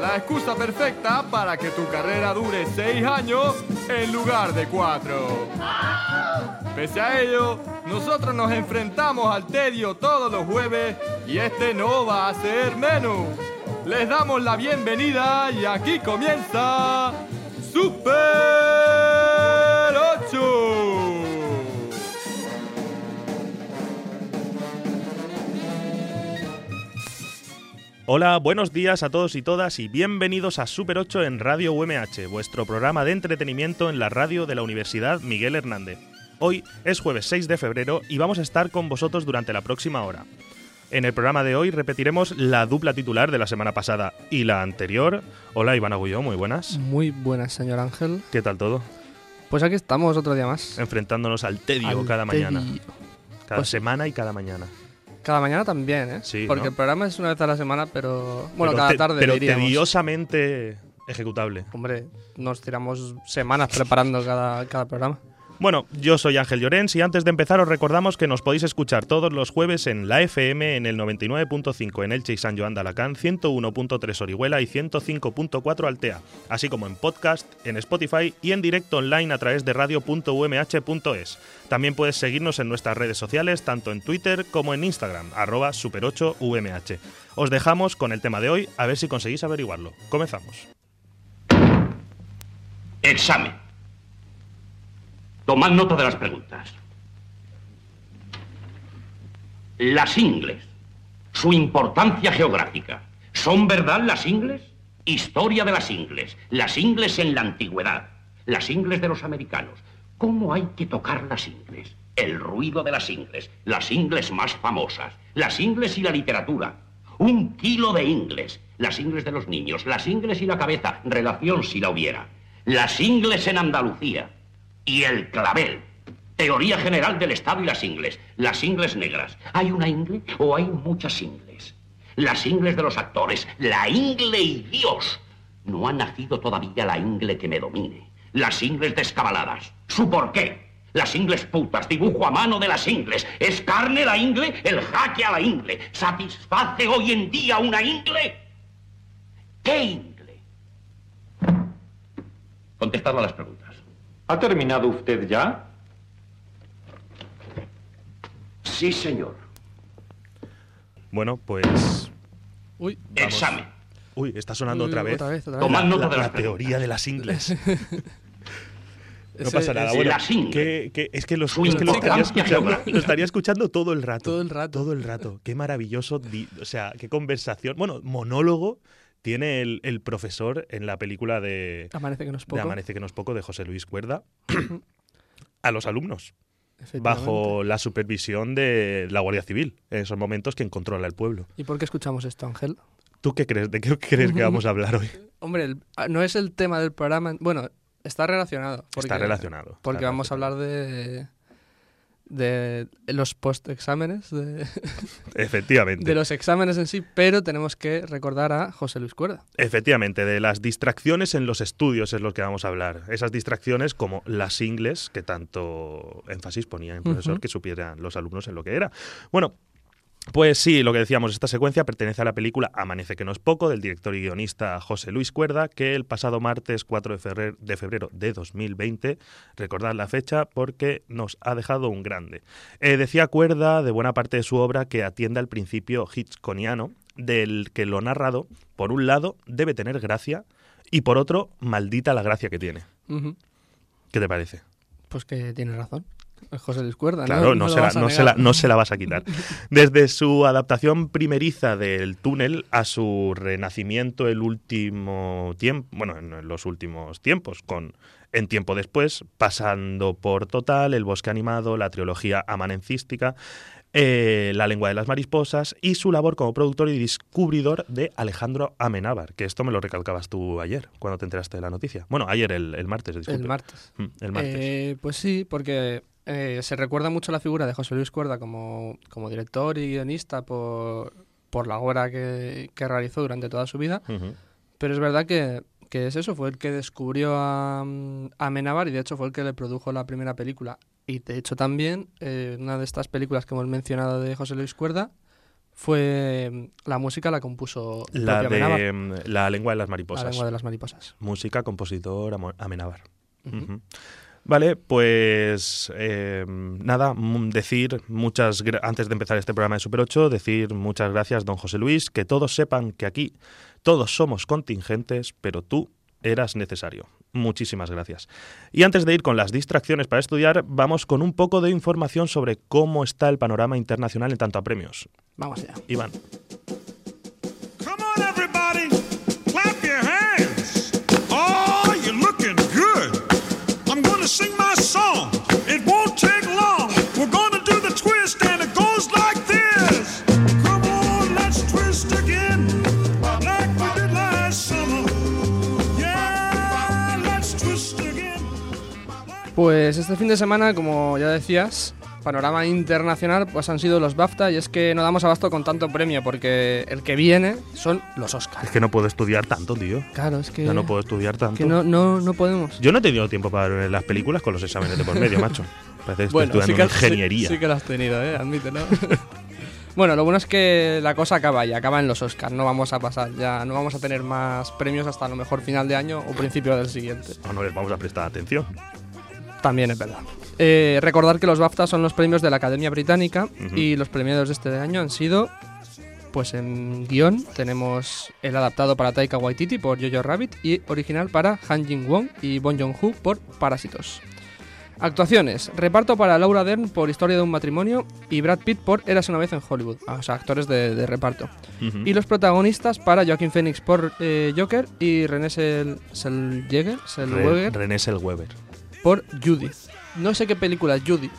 la excusa perfecta para que tu carrera dure seis años en lugar de cuatro. Pese a ello, nosotros nos enfrentamos al tedio todos los jueves y este no va a ser menos. Les damos la bienvenida y aquí comienza Super Hola, buenos días a todos y todas y bienvenidos a Super 8 en Radio UMH, vuestro programa de entretenimiento en la radio de la Universidad Miguel Hernández. Hoy es jueves 6 de febrero y vamos a estar con vosotros durante la próxima hora. En el programa de hoy repetiremos la dupla titular de la semana pasada y la anterior. Hola Iván Agulló, muy buenas. Muy buenas, señor Ángel. ¿Qué tal todo? Pues aquí estamos otro día más. Enfrentándonos al tedio Al cada mañana. Cada Pues- semana y cada mañana. Cada mañana también, ¿eh? Sí, Porque ¿no? el programa es una vez a la semana, pero... Bueno, Pero cada te- tarde Pero diríamos. tediosamente ejecutable. Hombre, nos tiramos semanas preparando cada, cada programa. Bueno, yo soy Ángel Llorens y antes de empezar os recordamos que nos podéis escuchar todos los jueves en la FM en el 99.5 en Elche y San Joan de Alacant, 101.3 Orihuela y 105.4 Altea, así como en podcast, en Spotify y en directo online a través de radio.umh.es. También puedes seguirnos en nuestras redes sociales, tanto en Twitter como en Instagram, arroba super8umh. Os dejamos con el tema de hoy, a ver si conseguís averiguarlo. Comenzamos. Examen. Tomad nota de las preguntas. Las ingles. Su importancia geográfica. ¿Son verdad las ingles? Historia de las ingles. Las ingles en la antigüedad. Las ingles de los americanos. ¿Cómo hay que tocar las ingles? El ruido de las ingles. Las ingles más famosas. Las ingles y la literatura. Un kilo de ingles. Las ingles de los niños. Las ingles y la cabeza. Relación si la hubiera. Las ingles en Andalucía. Y el clavel. Teoría general del Estado y las ingles. Las ingles negras. ¿Hay una ingle o hay muchas ingles? Las ingles de los actores. La ingle y Dios. No ha nacido todavía la ingle que me domine. Las ingles descabaladas. ¿Su por qué? Las ingles putas, dibujo a mano de las ingles. ¿Es carne la ingle? El jaque a la ingle. ¿Satisface hoy en día una ingle? ¿Qué ingle? Contestad a las preguntas. ¿Ha terminado usted ya? Sí, señor. Bueno, pues... Uy, Vamos. Examen. Uy, está sonando uy, otra vez. Otra vez, otra vez. Tomad La, nota la- de las la teoría de las ingles. No pasa nada. Bueno, que- que- es que, los, Su es que lo, estaría escuchando, lo estaría escuchando todo el rato. Todo el rato. Todo el rato. Qué maravilloso. o sea, qué conversación. Bueno, monólogo tiene el, el profesor en la película de, Amanece que no es de poco. Amanece que no es poco de José Luis Cuerda a los alumnos bajo la supervisión de la Guardia Civil en esos momentos quien controla el pueblo. ¿Y por qué escuchamos esto, Ángel? ¿Tú qué crees? ¿De qué crees que vamos a hablar hoy? Hombre, el- ah, no es el tema del programa... Bueno, está relacionado. porque- Está relacionado. Porque está vamos a hablar de... De los post-exámenes, de, Efectivamente. de los exámenes en sí, pero tenemos que recordar a José Luis Cuerda. Efectivamente, de las distracciones en los estudios es lo que vamos a hablar. Esas distracciones como las ingles, que tanto énfasis ponía el profesor, que supieran los alumnos en lo que era. Bueno, pues sí, lo que decíamos, esta secuencia pertenece a la película Amanece que no es poco, del director y guionista José Luis Cuerda, que el pasado martes 4 de febrero de, febrero de 2020, recordad la fecha porque nos ha dejado un grande. Eh, decía Cuerda de buena parte de su obra que atiende al principio hitchconiano, del que lo narrado, por un lado, debe tener gracia y por otro, maldita la gracia que tiene. ¿Qué te parece? Pues que tiene razón. José Luis Cuerda, Claro, no, se la, vas a no, se la, no se la vas a quitar. Desde su adaptación primeriza del túnel a su renacimiento el último tiempo, bueno, en los últimos tiempos, con En tiempo después, pasando por Total, El bosque animado, la trilogía amanencística, eh, La lengua de las mariposas y su labor como productor y descubridor de Alejandro Amenábar, que esto me lo recalcabas tú ayer, cuando te enteraste de la noticia. Bueno, ayer, el, el martes, disculpe. El martes. Mm, el martes. Eh, pues sí, porque eh, se recuerda mucho la figura de José Luis Cuerda como, como director y guionista por, por la obra que, que realizó durante toda su vida. Pero es verdad que, que es eso, fue el que descubrió a, a y de hecho fue el que le produjo la primera película. Y de hecho también eh, una de estas películas que hemos mencionado de José Luis Cuerda fue la música la compuso La Amenábar, de mm, La lengua de las La mariposas. lengua de las mariposas. Música, compositor, Amenábar. Ujú. Vale, pues eh, nada, mm, decir muchas, antes de empezar este programa de Super 8, decir muchas gracias, don José Luis, que todos sepan que aquí todos somos contingentes, pero tú eras necesario. Muchísimas gracias. Y antes de ir con las distracciones para estudiar, vamos con un poco de información sobre cómo está el panorama internacional en tanto a premios. Vamos allá. Iván. Pues este fin de semana, como ya decías, panorama internacional, pues han sido los BAFTA y es que no damos abasto con tanto premio porque el que viene son los Oscars. Es que no puedo estudiar tanto, tío. Claro, es que, Ya no puedo estudiar tanto. que no, no, no podemos. Yo no he tenido tiempo para ver las películas con los exámenes de por medio, macho. Parece que estoy estudiando sí sí- ingeniería. Sí, que lo has tenido, ¿eh? Admítelo. bueno, lo bueno es que la cosa acaba y acaba en los Oscars. No vamos a pasar ya, no vamos a tener más premios hasta a lo mejor final de año o principio del siguiente. No, no les vamos a prestar atención. También es verdad. Eh, recordar que los BAFTA son los premios de la Academia Británica y los premiados de este año han sido, pues en guion tenemos el adaptado para Taika Waititi por Jojo Rabbit y original para Han Jin-won y Bon Joon-ho por Parásitos. Actuaciones. Reparto para Laura Dern por Historia de un matrimonio y Brad Pitt por Eras una vez en Hollywood. Ah, O sea, actores de, de reparto. Y los protagonistas para Joaquin Phoenix por eh, Joker y René Sel- Selweger Re- René Selweber. Por Judy. No sé qué película es Judy,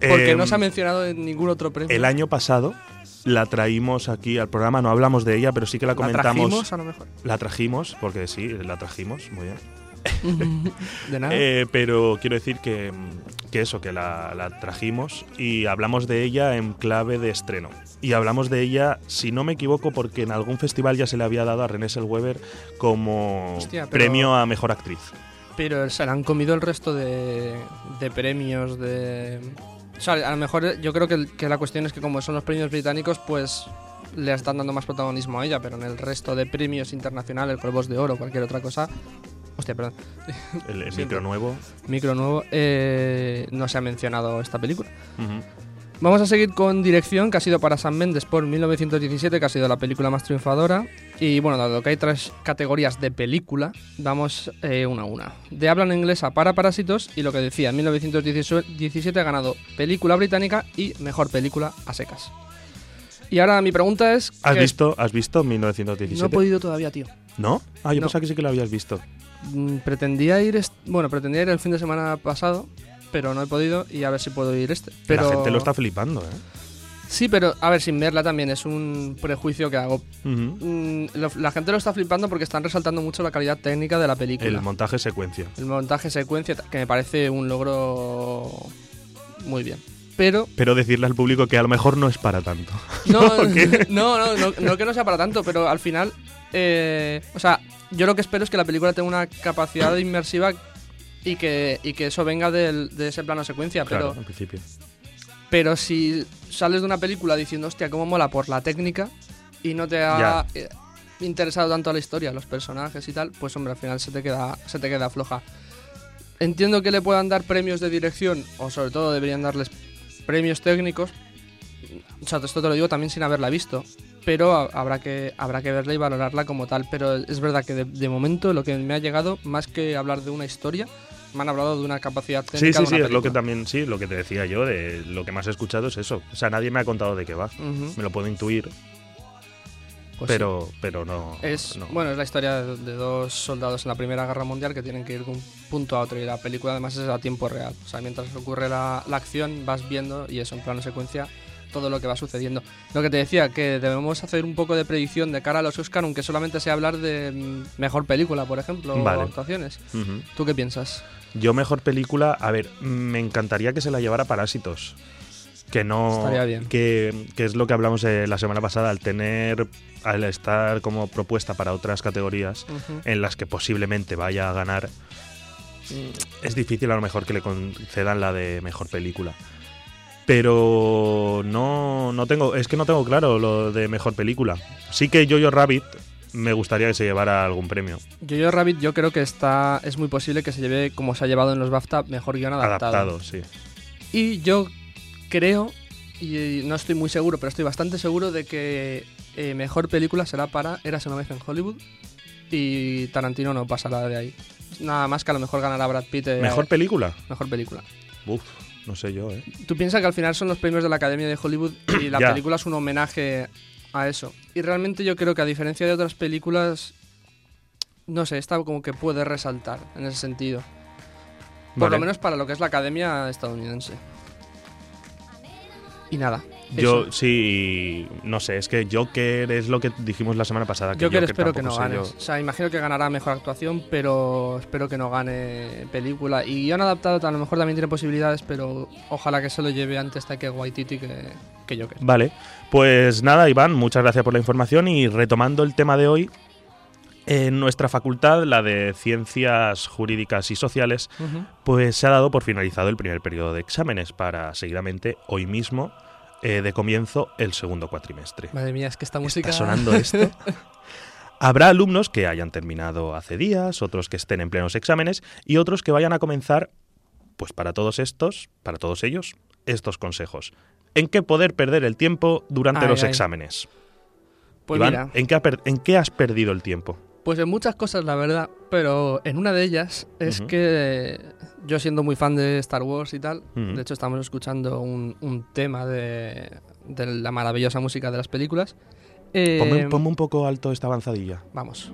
porque Eh, no se ha mencionado en ningún otro premio. El año pasado la traímos aquí al programa, no hablamos de ella, pero sí que la ¿La comentamos. trajimos, a lo mejor. La trajimos, porque sí, la trajimos, muy bien. de nada. Eh, pero quiero decir que, que eso, que la, la trajimos y hablamos de ella en clave de estreno. Y hablamos de ella, si no me equivoco, porque en algún festival ya se le había dado a René Selweber como Hostia, pero- premio a mejor actriz. Pero se le han comido el resto de, de premios de... O sea, a lo mejor yo creo que, la cuestión es que como son los premios británicos, pues le están dando más protagonismo a ella, pero en el resto de premios internacionales, Cuervos de Oro, cualquier otra cosa... Hostia, perdón. El, el micro nuevo. Micro nuevo, eh, no se ha mencionado esta película. Ujú. Vamos a seguir con dirección, que ha sido para Sam Mendes por 1917, que ha sido la película más triunfadora. Y bueno, dado que hay tres categorías de película, vamos eh, una a una. De habla en inglesa para Parásitos, y lo que decía, en 1917 ha ganado película británica y mejor película a secas. Y ahora mi pregunta es... ¿Has que- visto, ¿Has visto 1917? No he podido todavía, tío. ¿No? Ah, yo No. pensaba que sí que lo habías visto. Mm, Pretendía ir, bueno, pretendía ir el fin de semana pasado, pero no he podido y a ver si puedo ir este. Pero... La gente lo está flipando, ¿eh? Sí, pero a ver, sin verla también es un prejuicio que hago. Mm, lo- la gente lo está flipando porque están resaltando mucho la calidad técnica de la película. El montaje secuencia. El montaje secuencia, que me parece un logro muy bien. Pero Pero decirle al público que a lo mejor no es para tanto. no, no, no, no, no que no sea para tanto, pero al final, eh, o sea, yo lo que espero es que la película tenga una capacidad inmersiva y que, y que eso venga del- de ese plano secuencia, Claro, pero en principio. Pero si sales de una película diciendo, hostia, cómo mola por la técnica y no te ha eh, interesado tanto la historia, los personajes y tal, pues hombre, al final se te queda, se te queda floja. Entiendo que le puedan dar premios de dirección, o sobre todo deberían darles premios técnicos. O sea, esto te lo digo también sin haberla visto. Pero ha- habrá que, habrá que verla y valorarla como tal. Pero es verdad que de, de momento lo que me ha llegado, más que hablar de una historia, me han hablado de una capacidad Sí, técnica sí, sí, una es lo que también, sí, lo que te decía yo, de lo que más he escuchado es eso. O sea, nadie me ha contado de qué va. Me lo puedo intuir, pues pero, pero no. sí. Es, no. Bueno, es la historia de, dos soldados en la Primera Guerra Mundial que tienen que ir de un punto a otro y la película además es a tiempo real. O sea, mientras ocurre la, la acción vas viendo y eso en plano secuencia todo lo que va sucediendo. Lo que te decía, que debemos hacer un poco de predicción de cara a los Oscar, aunque solamente sea hablar de mm, mejor película, por ejemplo, Vale. o actuaciones. Ujú. ¿Tú qué piensas? Yo mejor película, a ver, me encantaría que se la llevara Parásitos. Que no. Estaría bien. Que, que es lo que hablamos eh, la semana pasada, al tener. Al estar como propuesta para otras categorías en las que posiblemente vaya a ganar. Es difícil a lo mejor que le concedan la de mejor película. Pero no, no tengo. Es que no tengo claro lo de mejor película. Sí que Jojo Rabbit me gustaría que se llevara algún premio. Jojo Rabbit yo creo que está es muy posible que se lleve como se ha llevado en los BAFTA mejor guion adaptado. Adaptado, sí. Y yo creo y no estoy muy seguro, pero estoy bastante seguro de que eh, mejor película será para Eras una vez en Hollywood y Tarantino no pasará de ahí. Nada más que a lo mejor ganará Brad Pitt eh, ¿Mejor película? mejor película. Uf, no sé yo, ¿eh? Tú piensas que al final son los premios de la Academia de Hollywood y la película es un homenaje a eso. Y realmente yo creo que a diferencia de otras películas, no sé, esta como que puede resaltar en ese sentido. Por Vale. lo menos para lo que es la Academia estadounidense. Y nada. Yo eso. sí, no sé, es que Joker es lo que dijimos la semana pasada. Que Joker espero que no gane. yo. O sea, imagino que ganará mejor actuación, pero espero que no gane película. Y guion adaptado a lo mejor también tiene posibilidades, pero ojalá que se lo lleve antes de que Waititi que, que Joker. Vale, pues nada, Iván, muchas gracias por la información y retomando el tema de hoy, en nuestra facultad, la de Ciencias Jurídicas y Sociales, pues se ha dado por finalizado el primer periodo de exámenes para seguidamente hoy mismo eh, de comienzo el segundo cuatrimestre. Madre mía, es que esta música... ¿Está sonando esto? Habrá alumnos que hayan terminado hace días, otros que estén en plenos exámenes y otros que vayan a comenzar, pues para todos estos, para todos ellos, estos consejos. ¿En qué poder perder el tiempo durante Ay, los ay. exámenes? Pues Iván, mira, ¿en, qué ha ¿en qué has perdido el tiempo? Pues en muchas cosas la verdad, pero en una de ellas es que yo siendo muy fan de Star Wars y tal, de hecho estamos escuchando un, un tema de, de la maravillosa música de las películas. Eh, Ponme, ponme un poco alto esta avanzadilla. Vamos.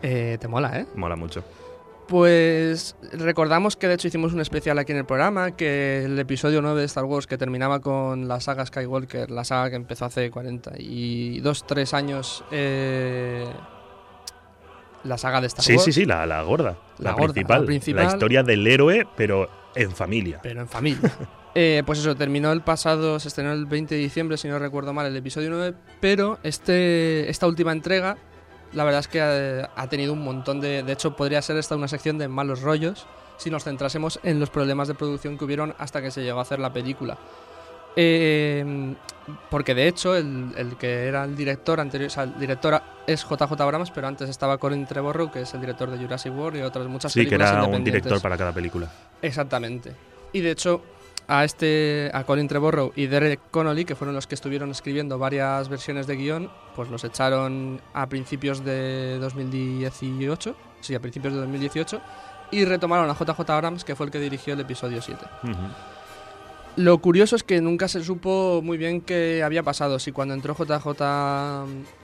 Eh, te mola, ¿eh? Mola mucho. Pues recordamos que de hecho hicimos un especial aquí en el programa, que el episodio 9 de Star Wars que terminaba con la saga Skywalker, la saga que empezó hace 42, 3 años, eh, la saga de Star Sí, Wars. sí, sí, la, la gorda. La La, gorda, principal, la principal. La historia del héroe, pero en familia. Pero en familia. Eh, pues eso, terminó el pasado, se estrenó el 20 de diciembre, si no recuerdo mal, el episodio 9, pero este, esta última entrega, la verdad es que ha, ha tenido un montón de... De hecho, podría ser esta una sección de malos rollos si nos centrásemos en los problemas de producción que hubieron hasta que se llegó a hacer la película. Eh, porque de hecho, el, el que era el director anterior, o sea, el director es JJ Abrams, pero antes estaba Colin Trevorrow, que es el director de Jurassic World y otras muchas Sí, que películas era un director para cada película. Exactamente. Y de hecho, a este, a Colin Trevorrow y Derek Connolly, que fueron los que estuvieron escribiendo varias versiones de guion, pues los echaron a principios de 2018, sí, a principios de 2018, y retomaron a JJ Abrams, que fue el que dirigió el episodio 7. Ujú. Lo curioso es que nunca se supo muy bien qué había pasado, si cuando entró JJ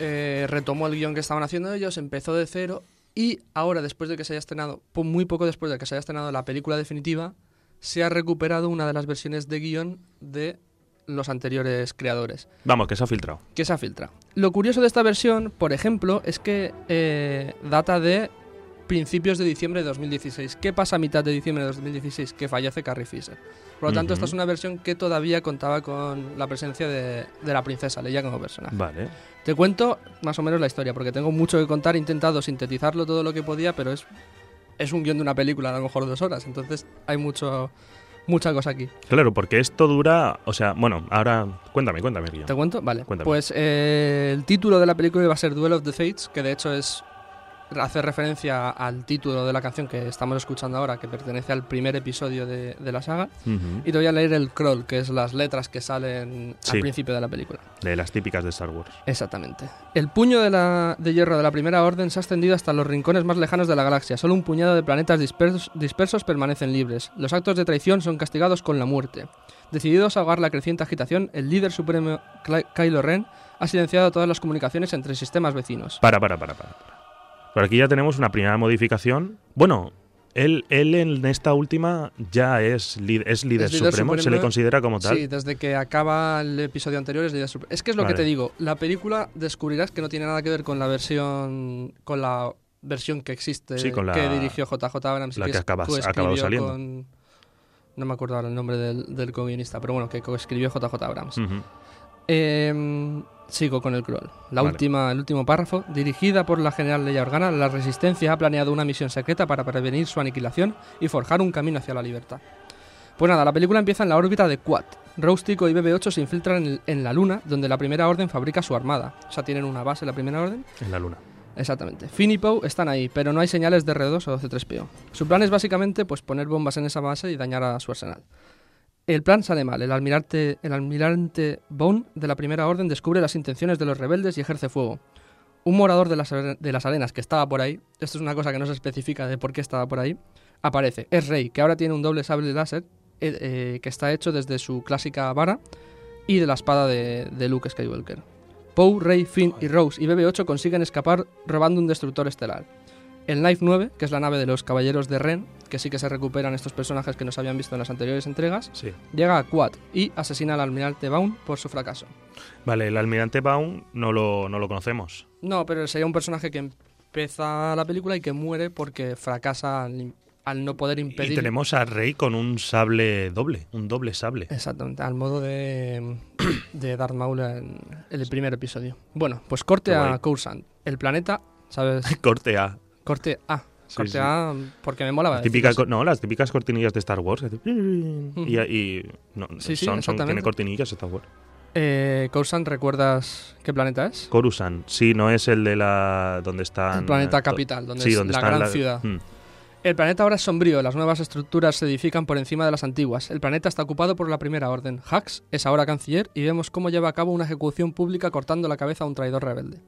eh, retomó el guion que estaban haciendo ellos, empezó de cero y ahora después de que se haya estrenado, po- muy poco después de que se haya estrenado la película definitiva, se ha recuperado una de las versiones de guion de los anteriores creadores, Vamos, que se ha filtrado. que se ha filtrado. Lo curioso de esta versión, por ejemplo, es que eh, data de principios de diciembre de 2016. ¿Qué pasa a mitad de diciembre de 2016? Que fallece Carrie Fisher. Por lo tanto, Ujú. esta es una versión que todavía contaba con la presencia de, de la princesa Leia como personaje. Vale. Te cuento más o menos la historia, porque tengo mucho que contar. He intentado sintetizarlo todo lo que podía, pero es, es un guion de una película, a lo mejor dos horas. Entonces hay mucho mucha cosa aquí. Claro, porque esto dura. O sea, bueno, ahora. Cuéntame, cuéntame, Guillermo. ¿Te cuento? Vale. Cuéntame. Pues eh, el título de la película iba a ser Duel of the Fates, que de hecho es hace referencia al título de la canción que estamos escuchando ahora, que pertenece al primer episodio de, de la saga. Y te voy a leer el crawl, que es las letras que salen Sí. al principio de la película. De las típicas de Star Wars. Exactamente. El puño de, la, de hierro de la Primera Orden se ha extendido hasta los rincones más lejanos de la galaxia. Solo un puñado de planetas dispersos, dispersos permanecen libres. Los actos de traición son castigados con la muerte. Decididos a ahogar la creciente agitación, el líder supremo Kylo Ren ha silenciado todas las comunicaciones entre sistemas vecinos. Para, para, para, para. para. Por aquí ya tenemos una primera modificación. Bueno, él, él en esta última ya es, li- es líder, Es líder supremo, se le supremo. considera como tal. Sí, desde que acaba el episodio anterior es líder supremo. Es que es lo Vale. que te digo. La película descubrirás que no tiene nada que ver con la versión con la versión que existe Sí, con la- que dirigió JJ Abrams y la que coescribió ha acabado saliendo. con- no me acuerdo ahora el nombre del, del co-guionista, pero bueno, que coescribió JJ Abrams. Eh, sigo con el crawl. La Vale. última, el último párrafo. Dirigida por la general Leia Organa, la Resistencia ha planeado una misión secreta para prevenir su aniquilación y forjar un camino hacia la libertad. Pues nada, la película empieza en la órbita de Quad. Rose, Tico y BB-8 se infiltran en la Luna, donde la Primera Orden fabrica su armada. O sea, tienen una base la Primera Orden. En la luna. Exactamente. Finn y Poe están ahí, pero no hay señales de R2 o C3PO. Su plan es básicamente pues, poner bombas en esa base y dañar a su arsenal. El plan sale mal. El almirante, el almirante Bone de la Primera Orden descubre las intenciones de los rebeldes y ejerce fuego. Un morador de las, de las arenas que estaba por ahí, esto es una cosa que no se especifica de por qué estaba por ahí, aparece. Es Rey, que ahora tiene un doble sable láser eh, eh, que está hecho desde su clásica vara y de la espada de, de Luke Skywalker. Poe, Rey, Finn y Rose y BB-8 consiguen escapar robando un destructor estelar. El Knife 9, que es la nave de los Caballeros de Ren, que sí que se recuperan estos personajes que nos habían visto en las anteriores entregas, Sí. llega a Quad y asesina al almirante Baun por su fracaso. Vale, el almirante Baum no lo, no lo conocemos. No, pero sería un personaje que empieza la película y que muere porque fracasa al, al no poder impedir... Y tenemos a Rey con un sable doble, un doble sable. Exactamente, al modo de, de Darth Maul en el primer episodio. Bueno, pues corte a. Coruscant. El planeta, ¿sabes? Corte A. Corte A. Sí, Corte sí. A porque me molaba. Co- no, las típicas cortinillas de Star Wars. Y, y- no, Sí, son, son- tiene cortinillas Star Wars. Eh, Coruscant, ¿recuerdas qué planeta es? Coruscant, sí, no es el de la. donde están. El planeta capital, donde sí, es donde la está gran la- ciudad. Mm. El planeta ahora es sombrío, las nuevas estructuras se edifican por encima de las antiguas. El planeta está ocupado por la primera orden. Hux es ahora canciller y vemos cómo lleva a cabo una ejecución pública cortando la cabeza a un traidor rebelde.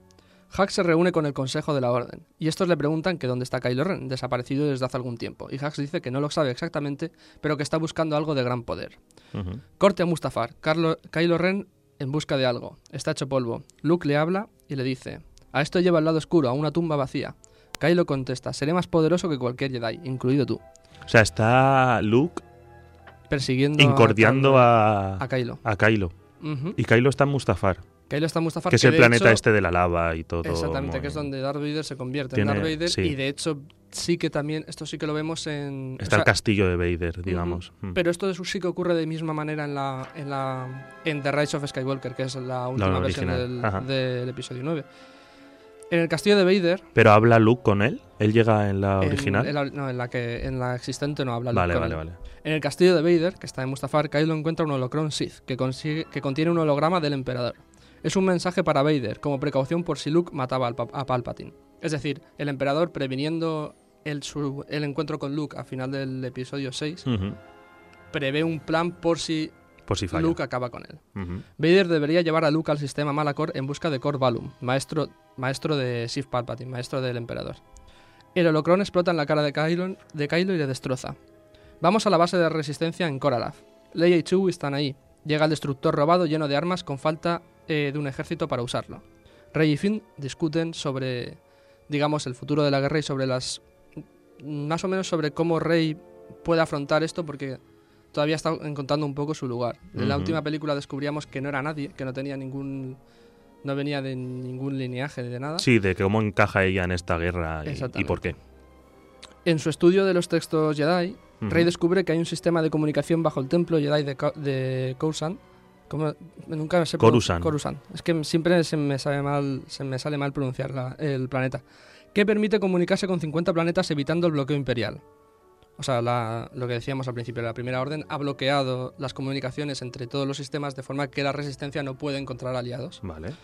Hux se reúne con el Consejo de la Orden, y estos le preguntan que dónde está Kylo Ren, desaparecido desde hace algún tiempo, y Hux dice que no lo sabe exactamente, pero que está buscando algo de gran poder. Corte a Mustafar. Carlo- Kylo Ren en busca de algo. Está hecho polvo. Luke le habla y le dice: A esto lleva al lado oscuro, a una tumba vacía. Kylo contesta: Seré más poderoso que cualquier Jedi, incluido tú. O sea, está Luke Persiguiendo incordiando a, a, a Kylo. a Kylo. Y Kylo está en Mustafar, Está Mustafar. que es el planeta hecho- este de la lava y todo. Exactamente, que es donde Darth Vader se convierte Tiene- en Darth Vader. sí. Y de hecho, sí que también. Esto sí que lo vemos en. Está o el castillo de Vader, digamos. Mm. Pero esto sí que ocurre de misma manera en la en la en The Rise of Skywalker, que es la última versión del, episodio 9. En el castillo de Vader, Pero habla Luke con él. Él llega en la en- original. en la- no, en la que en la existente no habla Luke vale, con vale, él. vale. En el castillo de Vader, que está en Mustafar, Kylo encuentra un holocron Sith que, consigue, que contiene un holograma del emperador. Es un mensaje para Vader, como precaución por si Luke mataba al a Palpatine. Es decir, el emperador previniendo el, su- el encuentro con Luke a final del episodio 6, Ujú. prevé un plan por si Por si falla. Luke acaba con él. Vader debería llevar a Luke al sistema Malacor en busca de Cor Valum, maestro, maestro de Sith Palpatine, maestro del emperador. El holocrón explota en la cara de Kylo, de Kylo y le destroza. Vamos a la base de resistencia en Koralaf. Leia y Chewie están ahí. Llega el destructor robado lleno de armas con falta eh, de un ejército para usarlo. Rey y Finn discuten sobre, digamos, el futuro de la guerra y sobre las... más o menos sobre cómo Rey puede afrontar esto porque todavía está encontrando un poco su lugar. En la última película descubríamos que no era nadie, que no tenía ningún... no venía de ningún lineaje de nada. Sí, de cómo encaja ella en esta guerra y- por qué. En su estudio de los textos Jedi. Rey descubre que hay un sistema de comunicación bajo el templo Jedi de, de Coruscant. ¿Cómo? Nunca sé Coruscant. Coruscant. Es que siempre se me sale mal, se me sale mal pronunciar la- el planeta. Que permite comunicarse con 50 planetas evitando el bloqueo imperial. O sea, la- lo que decíamos al principio, la primera orden ha bloqueado las comunicaciones entre todos los sistemas de forma que la resistencia no puede encontrar aliados. Vale.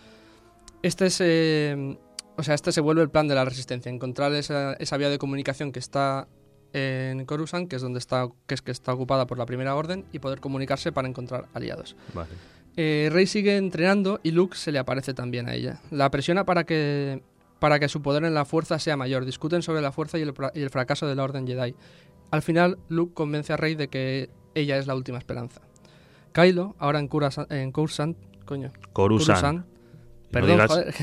Este es, eh, O sea, este se vuelve el plan de la resistencia, encontrar esa, esa vía de comunicación que está en Coruscant, que es donde está, que es que está ocupada por la Primera Orden, y poder comunicarse para encontrar aliados. Vale. Eh, Rey sigue entrenando y Luke se le aparece también a ella. La presiona para que, para que su poder en la fuerza sea mayor. Discuten sobre la fuerza y el, fra- y el fracaso de la Orden Jedi. Al final, Luke convence a Rey de que ella es la última esperanza. Kylo, ahora en, Curasan- en Coruscant, coño, Coruscant. No Perdón, digas joder.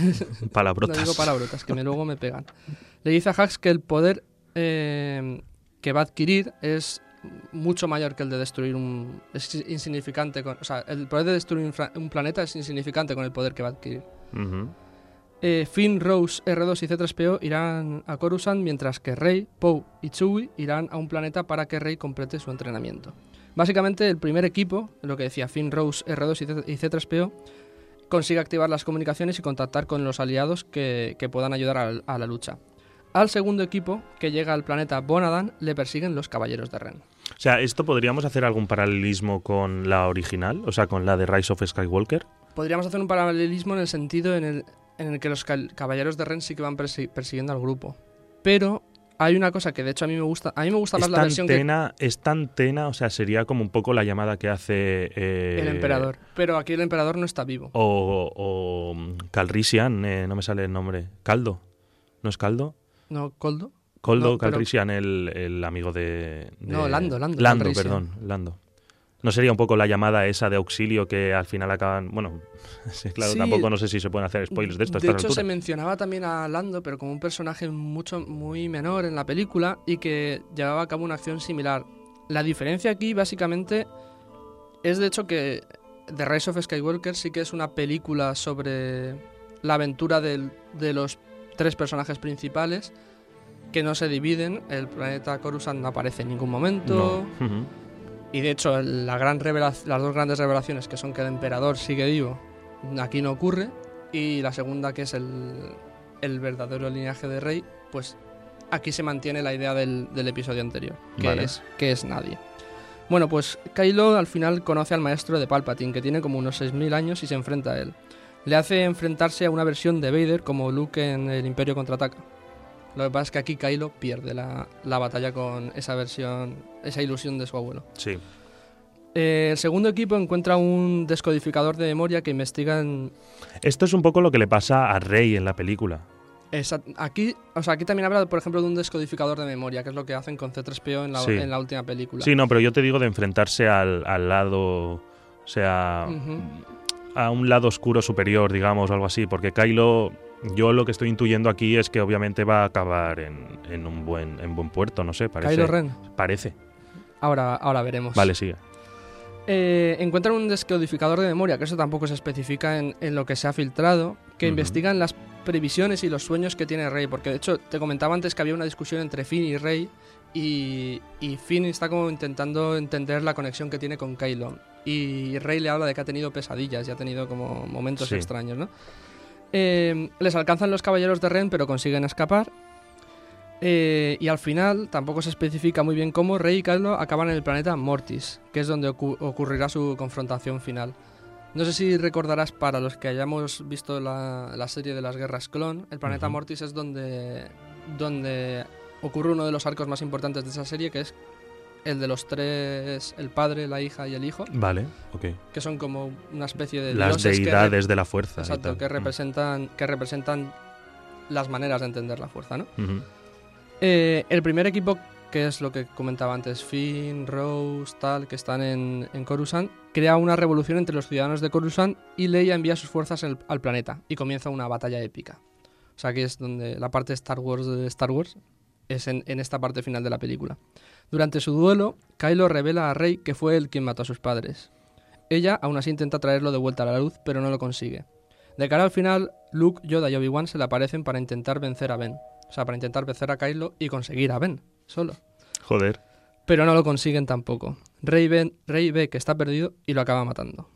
palabrotas. No digo palabrotas, que me, luego me pegan. Le dice a Hax que el poder eh, que va a adquirir es mucho mayor que el de destruir un... Es insignificante. Con, o sea, el poder de destruir un, planeta es insignificante con el poder que va a adquirir. Eh, Finn, Rose, R2 y C3PO irán a Coruscant, mientras que Rey, Poe y Chewie irán a un planeta para que Rey complete su entrenamiento. Básicamente, el primer equipo, lo que decía Finn, Rose, R2 y C- y C3PO, consigue activar las comunicaciones y contactar con los aliados que, que puedan ayudar a, la lucha. Al segundo equipo, que llega al planeta Bonadan, le persiguen los Caballeros de Ren. O sea, ¿esto podríamos hacer algún paralelismo con la original? O sea, con la de Rise of Skywalker. Podríamos hacer un paralelismo en el sentido en el, en el que los Caballeros de Ren sí que van persi- persiguiendo al grupo. Pero hay una cosa que de hecho a mí me gusta. A mí me gusta Es más la versión que tena, es tan tena, o sea, sería como un poco la llamada que hace... eh, el emperador. Pero aquí el emperador no está vivo. O, o mm, Calrissian, eh, no me sale el nombre. Caldo. ¿No es Caldo? ¿No, Coldo? Coldo No, pero- Calrissian, el, el amigo de, de- No, Lando, Lando Lando, Calrissian. perdón, Lando. ¿No sería un poco la llamada esa de auxilio que al final acaban... Bueno, claro, Sí. tampoco no sé si se pueden hacer spoilers de esto a De hecho, se mencionaba también a Lando, pero como un personaje mucho muy menor en la película y que llevaba a cabo una acción similar. La diferencia aquí, básicamente, es de hecho que The Rise of Skywalker sí que es una película sobre la aventura del- de los tres personajes principales que no se dividen. El planeta Coruscant no aparece en ningún momento. No. Y de hecho, la gran las dos grandes revelaciones que son que el emperador sigue vivo, aquí no ocurre. Y la segunda, que es el, el verdadero linaje de rey, pues aquí se mantiene la idea del, del episodio anterior, que, Vale. es, que es nadie. Bueno, pues Kylo al final conoce al maestro de Palpatine, que tiene como unos 6.000 años y se enfrenta a él. Le hace enfrentarse a una versión de Vader como Luke en el Imperio Contraataca. Lo que pasa es que aquí Kylo pierde la, la batalla con esa versión, esa ilusión de su abuelo. Sí. Eh, el segundo equipo encuentra un descodificador de memoria que investiga en... Esto es un poco lo que le pasa a Rey en la película. esa- aquí, o sea, aquí también habla, por ejemplo, de un descodificador de memoria, que es lo que hacen con C3PO en la, Sí. en la última película. Sí, no, pero yo te digo de enfrentarse al, al lado, o sea. A un lado oscuro superior, digamos, o algo así, porque Kylo, yo lo que estoy intuyendo aquí es que obviamente va a acabar en, en un buen en buen puerto, no sé, parece. Kylo Ren. Parece. Ahora, ahora veremos. Vale, sigue. Eh, encuentran un descodificador de memoria, que eso tampoco se especifica en, en lo que se ha filtrado, que investigan las previsiones y los sueños que tiene Rey, porque de hecho te comentaba antes que había una discusión entre Finn y Rey, y, y Finn está como intentando entender la conexión que tiene con Kylo, y Rey le habla de que ha tenido pesadillas y ha tenido como momentos Sí. extraños, ¿no? Eh, les alcanzan los caballeros de Ren, pero consiguen escapar. Eh, y al final, tampoco se especifica muy bien cómo Rey y Kylo acaban en el planeta Mortis, que es donde ocu- ocurrirá su confrontación final. No sé si recordarás, para los que hayamos visto la, la serie de las guerras clon, el planeta. Mortis es donde, donde ocurre uno de los arcos más importantes de esa serie, que es el de los tres, el padre, la hija y el hijo, Vale, ok. que son como una especie de Las deidades de la fuerza. y exacto, tal. que Mm. representan, que representan las maneras de entender la fuerza, ¿no? Eh, el primer equipo, que es lo que comentaba antes, Finn, Rose, tal, que están en, en Coruscant, crea una revolución entre los ciudadanos de Coruscant y Leia envía sus fuerzas al, al planeta y comienza una batalla épica. O sea, aquí es donde la parte de Star Wars de Star Wars es en, en esta parte final de la película. Durante su duelo, Kylo revela a Rey que fue él quien mató a sus padres. Ella aún así intenta traerlo de vuelta a la luz, pero no lo consigue. De cara al final, Luke, Yoda y Obi-Wan se le aparecen para intentar vencer a Ben. O sea, para intentar vencer a Kylo y conseguir a Ben, solo. Joder. Pero no lo consiguen tampoco. Rey, Ben- Rey ve que está perdido y lo acaba matando.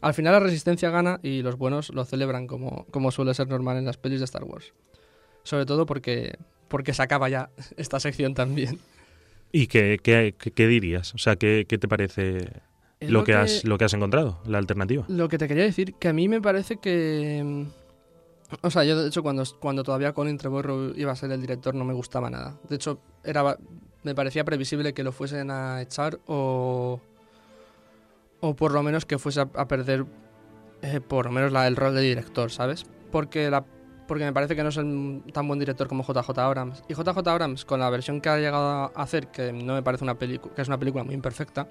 Al final la resistencia gana y los buenos lo celebran como, como suele ser normal en las pelis de Star Wars. Sobre todo porque, porque se acaba ya esta sección también. ¿Y qué, qué- dirías? O sea, ¿qué, qué te parece lo que, has, lo que has encontrado, la alternativa? Lo que te quería decir, que a mí me parece que... O sea, yo de hecho cuando, cuando todavía Colin Trevorrow iba a ser el director no me gustaba nada. De hecho, era me parecía previsible que lo fuesen a echar o o por lo menos que fuese a, a perder eh, por lo menos la, el rol de director, ¿sabes? Porque la porque me parece que no es un tan buen director como JJ Abrams. Y JJ Abrams, con la versión que ha llegado a hacer, que no me parece una película, que es una película muy imperfecta,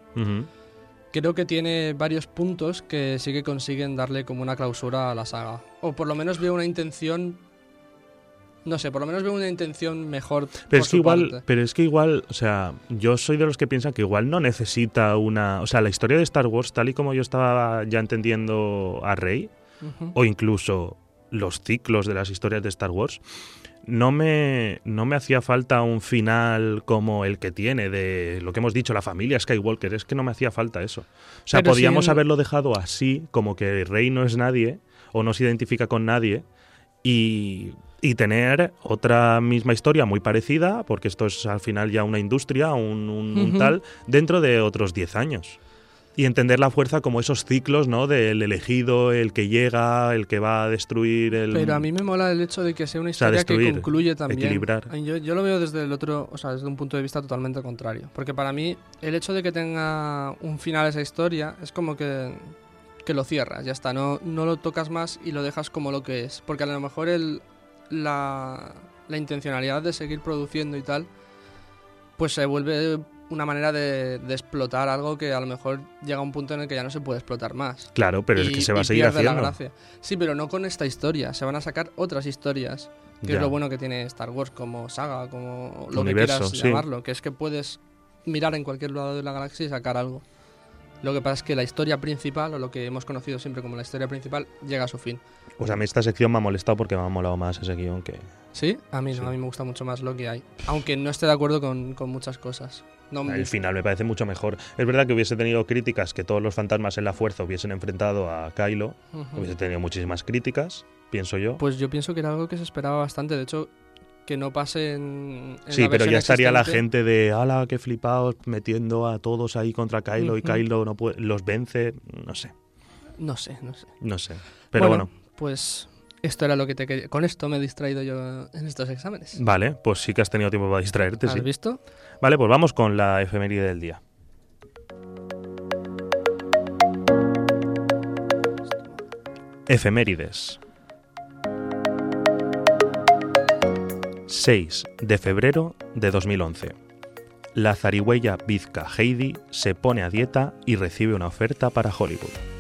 creo que tiene varios puntos que sí que consiguen darle como una clausura a la saga. O por lo menos veo una intención. No sé, por lo menos veo una intención mejor. Pero es que igual, parte. pero es que igual, o sea, yo soy de los que piensan que igual no necesita una, o sea, la historia de Star Wars tal y como yo estaba ya entendiendo a Rey o incluso los ciclos de las historias de Star Wars, no me, no me hacía falta un final como el que tiene de lo que hemos dicho, la familia Skywalker. Es que no me hacía falta eso. O sea, Pero podíamos en- haberlo dejado así, como que Rey no es nadie o no se identifica con nadie y, y tener otra misma historia muy parecida, porque esto es al final ya una industria, un, un- un Ujú. tal, dentro de otros 10 años. Y entender la fuerza como esos ciclos, ¿no? Del elegido, el que llega, el que va a destruir el... Pero a mí me mola el hecho de que sea una sea, historia que destruir, concluye también. equilibrar. Yo, yo lo veo desde el otro, o sea, desde un punto de vista totalmente contrario. Porque para mí, el hecho de que tenga un final esa historia es como que, que lo cierras, ya está. No, no lo tocas más y lo dejas como lo que es. Porque a lo mejor el, la, la intencionalidad de seguir produciendo y tal, pues se vuelve una manera de, de explotar algo que a lo mejor llega a un punto en el que ya no se puede explotar más. Claro, pero es Y- que se va a seguir haciendo. Sí, pero no con esta historia. Se van a sacar otras historias. Que Ya. es lo bueno que tiene Star Wars como saga, como lo Universo, que quieras sí. llamarlo. Que es que puedes mirar en cualquier lado de la galaxia y sacar algo. Lo que pasa es que la historia principal, o lo que hemos conocido siempre como la historia principal, llega a su fin. Pues a mí esta sección me ha molestado porque me ha molado más ese guion que... ¿Sí? A mí no, a mí me gusta mucho más lo que hay. Aunque no esté de acuerdo con, con muchas cosas. No, El final me parece mucho mejor. Es verdad que hubiese tenido críticas que todos los fantasmas en la fuerza hubiesen enfrentado a Kylo. Hubiese tenido muchísimas críticas, pienso yo. Pues yo pienso que era algo que se esperaba bastante. De hecho, que no pase en. sí, la pero ya estaría la gente de, ala, qué flipados, metiendo a todos ahí contra Kylo y. Kylo no puede, los vence. No sé, No sé, no sé. no sé. Pero bueno, Pues esto era lo que te quería. Con esto me he distraído yo en estos exámenes. vale, pues sí que has tenido tiempo para distraerte, ¿Has sí. visto? Vale, pues vamos con la efeméride del día. Efemérides. 6 de febrero de 2011. La zarigüeya bizca Heidi se pone a dieta y recibe una oferta para Hollywood.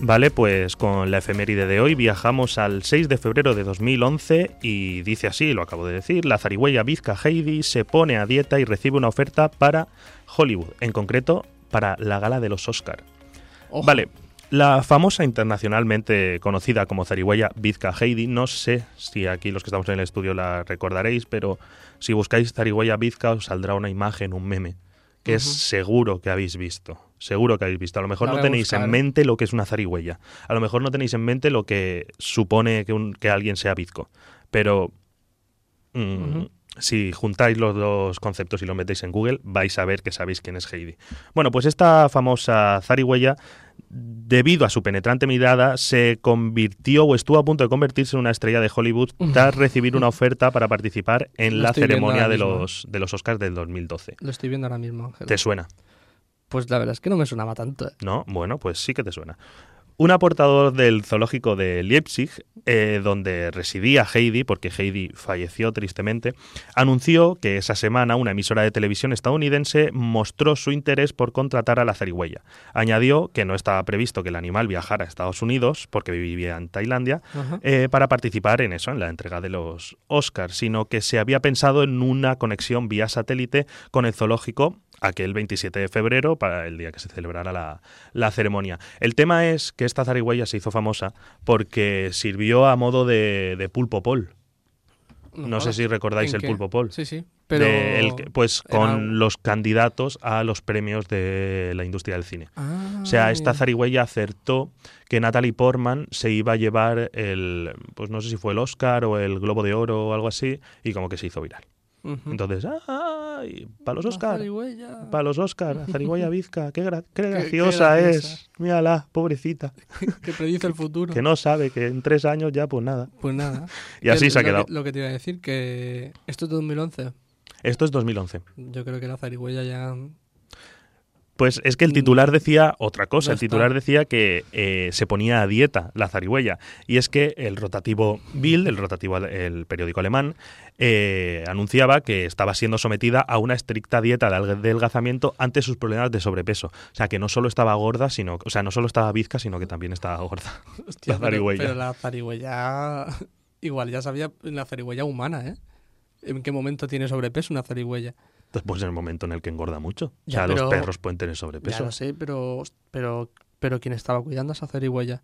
Vale, pues con la efeméride de hoy viajamos al 6 de febrero de 2011 y dice así, lo acabo de decir, la zarigüeya bizca Heidi se pone a dieta y recibe una oferta para Hollywood, en concreto para la gala de los Oscar. Ojo. Vale, la famosa internacionalmente conocida como zarigüeya bizca Heidi, no sé si aquí los que estamos en el estudio la recordaréis, pero si buscáis zarigüeya bizca os saldrá una imagen, un meme, que es seguro que habéis visto. Seguro que habéis visto. A lo mejor La no tenéis en mente lo que es una zarigüeya. A lo mejor no tenéis en mente lo que supone que, un- que alguien sea bizco. Pero mm, si juntáis los dos conceptos y los metéis en Google, vais a ver que sabéis quién es Heidi. Bueno, pues esta famosa zarigüeya, debido a su penetrante mirada, se convirtió o estuvo a punto de convertirse en una estrella de Hollywood tras recibir una oferta para participar en la ceremonia de los, de los Oscars del 2012. Lo estoy viendo ahora mismo, Ángel. ¿Te suena? Pues la verdad es que no me sonaba tanto. ¿eh? ¿No? Bueno, pues sí que te suena. Un aportador del zoológico de Leipzig, eh, donde residía Heidi, porque Heidi falleció tristemente, anunció que esa semana una emisora de televisión estadounidense mostró su interés por contratar a la zarigüeya. Añadió que no estaba previsto que el animal viajara a Estados Unidos, porque vivía en Tailandia, eh, para participar en eso, en la entrega de los Oscars, sino que se había pensado en una conexión vía satélite con el zoológico aquel 27 de febrero, para el día que se celebrara la, la ceremonia. El tema es que esta zarigüeya se hizo famosa porque sirvió a modo de, de pulpo pol. No, sé si recordáis ¿En el qué? pulpo pol. Sí, sí. Pero. El pues con los candidatos a los premios de la industria del cine. Ah, O sea, esta amigo. zarigüeya acertó que Natalie Portman se iba a llevar el, pues no sé si fue el Oscar o el Globo de Oro o algo así, y como que se hizo viral. Ujú. Entonces, ¡ay! Para los Oscar. Para los Oscar, zarigüeya bizca, qué, gra- qué qué graciosa es. Mírala, pobrecita. que predice el futuro. Que no sabe que en tres años ya, pues nada. Pues nada. Y así se ha que- quedado. lo que te iba a decir, que esto es de 2011. Esto es 2011. Yo creo que la zarigüeya ya... Pues es que el titular decía otra cosa. El titular decía que eh, se ponía a dieta la zarigüeya. Y es que el rotativo Bild, el rotativo, el periódico alemán, eh, anunciaba que estaba siendo sometida a una estricta dieta de adelgazamiento ante sus problemas de sobrepeso. O sea, que no solo estaba gorda, sino, o sea, no solo estaba bizca, sino que también estaba gorda. Hostia, La pero- zarigüeya. Pero, la zarigüeya... Igual ya sabía la zarigüeya humana, ¿eh? ¿En qué momento tiene sobrepeso una zarigüeya? Después en el momento en el que engorda mucho. O Ya, sea, pero- los perros pueden tener Ya sobrepeso. lo sé, pero, pero, pero ¿quién estaba cuidando a esa zarigüeya?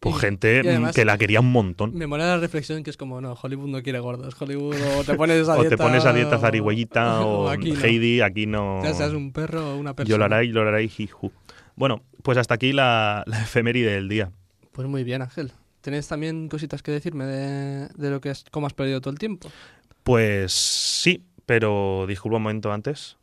Pues Y- gente y además- mm, que la quería un montón. Me mola la reflexión que es como, no, Hollywood no quiere gordos. Hollywood o te pones a O dieta... te pones a dieta zarigüeyita o aquí no. Heidi, aquí no. Ya seas un perro o una persona. Lloraray, lloraray, jiju. Bueno, pues hasta aquí la, la efeméride del día. Pues muy bien, Ángel. ¿Tienes también cositas que decirme de, de lo que es, cómo has perdido todo el tiempo? Pues sí, pero disculpa un momento antes.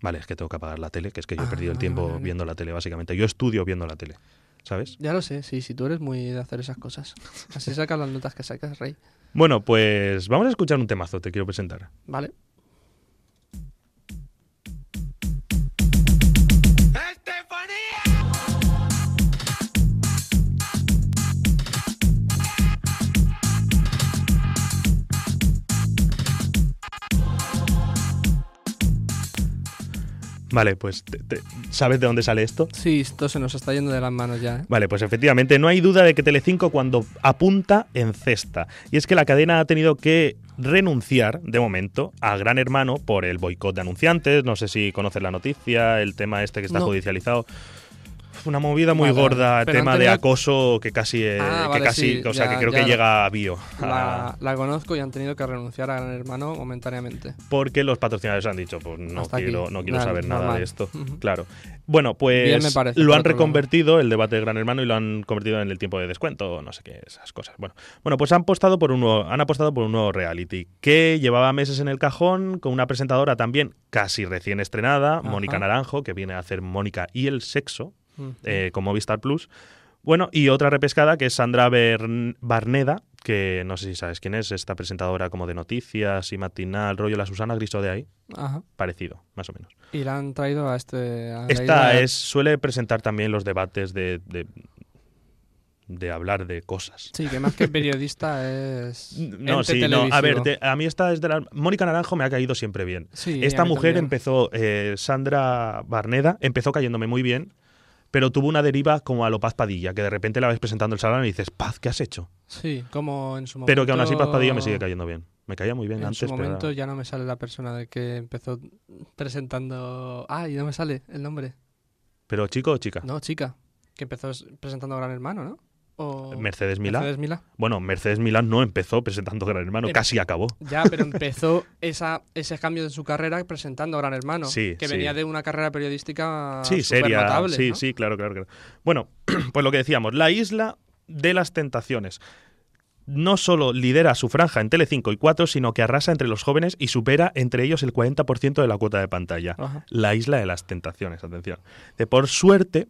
Vale, es que tengo que apagar la tele, que es que yo he Ah, perdido el vale, tiempo vale, vale. viendo la tele, básicamente. Yo estudio viendo la tele, ¿sabes? Ya lo sé, sí, si tú eres muy de hacer esas cosas. Así sacas las notas que sacas, Rey. Bueno, pues vamos a escuchar un temazo, te quiero presentar. Vale. Vale, pues te- te- ¿sabes de dónde sale esto? Sí, esto se nos está yendo de las manos ya, ¿eh? Vale, pues efectivamente, no hay duda de que Telecinco cuando apunta en cesta. Y es que la cadena ha tenido que renunciar, de momento, a Gran Hermano por el boicot de anunciantes. No sé si conoces la noticia, el tema este que está No. judicializado. Una movida muy Vale, gorda, tema de acoso que casi, eh, Ah, que vale, casi, sí, o sea, ya- que creo que llega a bio. La, a- la conozco y han tenido que renunciar a Gran Hermano momentáneamente. porque los patrocinadores han dicho, pues no Hasta aquí. quiero, no quiero Vale, saber nada normal. de esto. Claro. Bueno, pues Bien me parece, lo han reconvertido, el debate de Gran Hermano, y lo han convertido en el tiempo de descuento, no sé qué, esas cosas. Bueno, bueno pues han apostado, por un nuevo, han apostado por un nuevo reality que llevaba meses en el cajón, con una presentadora también casi recién estrenada. Mónica Naranjo, que viene a hacer Mónica y el sexo, Ujú. eh, con Movistar Plus. Bueno, y otra repescada que es Sandra Bern- Barneda, que no sé si sabes quién es, esta presentadora como de noticias y matinal, rollo la Susana Griso de ahí, Ajá. parecido, más o menos. Y la han traído a este... a Esta es suele presentar también los debates de, de, de hablar de cosas. Sí, que más que periodista es... No, sí, no. A ver, te- a mí esta es de la... Mónica Naranjo me ha caído siempre bien. Sí, Esta mujer también. empezó, eh, Sandra Barneda, empezó cayéndome muy bien, pero tuvo una deriva como a lo Paz Padilla, que de repente la ves presentando el salón y dices, Paz, ¿qué has hecho? Sí, como en su momento... Pero que aún así Paz Padilla me sigue cayendo bien. Me caía muy bien En antes, su pero momento ya no me sale la persona de que empezó presentando... Ah, y no me sale el nombre. Pero chico o chica. No, chica. Que empezó presentando Gran Hermano, ¿no? O... Mercedes Milá. Mercedes Milá. Bueno, Mercedes Milán no empezó presentando Gran Hermano, casi acabó. Ya, pero empezó esa, ese cambio de su carrera presentando Gran Hermano. Sí, que sí. venía de una carrera periodística Sí, súper seria. notable, sí, ¿no? sí, claro, claro, claro. Bueno, pues lo que decíamos, la isla de las tentaciones. No solo lidera su franja en Telecinco y 4, sino que arrasa entre los jóvenes y supera entre ellos el 40% de la cuota de pantalla. Ajá. La isla de las tentaciones, atención. De por suerte,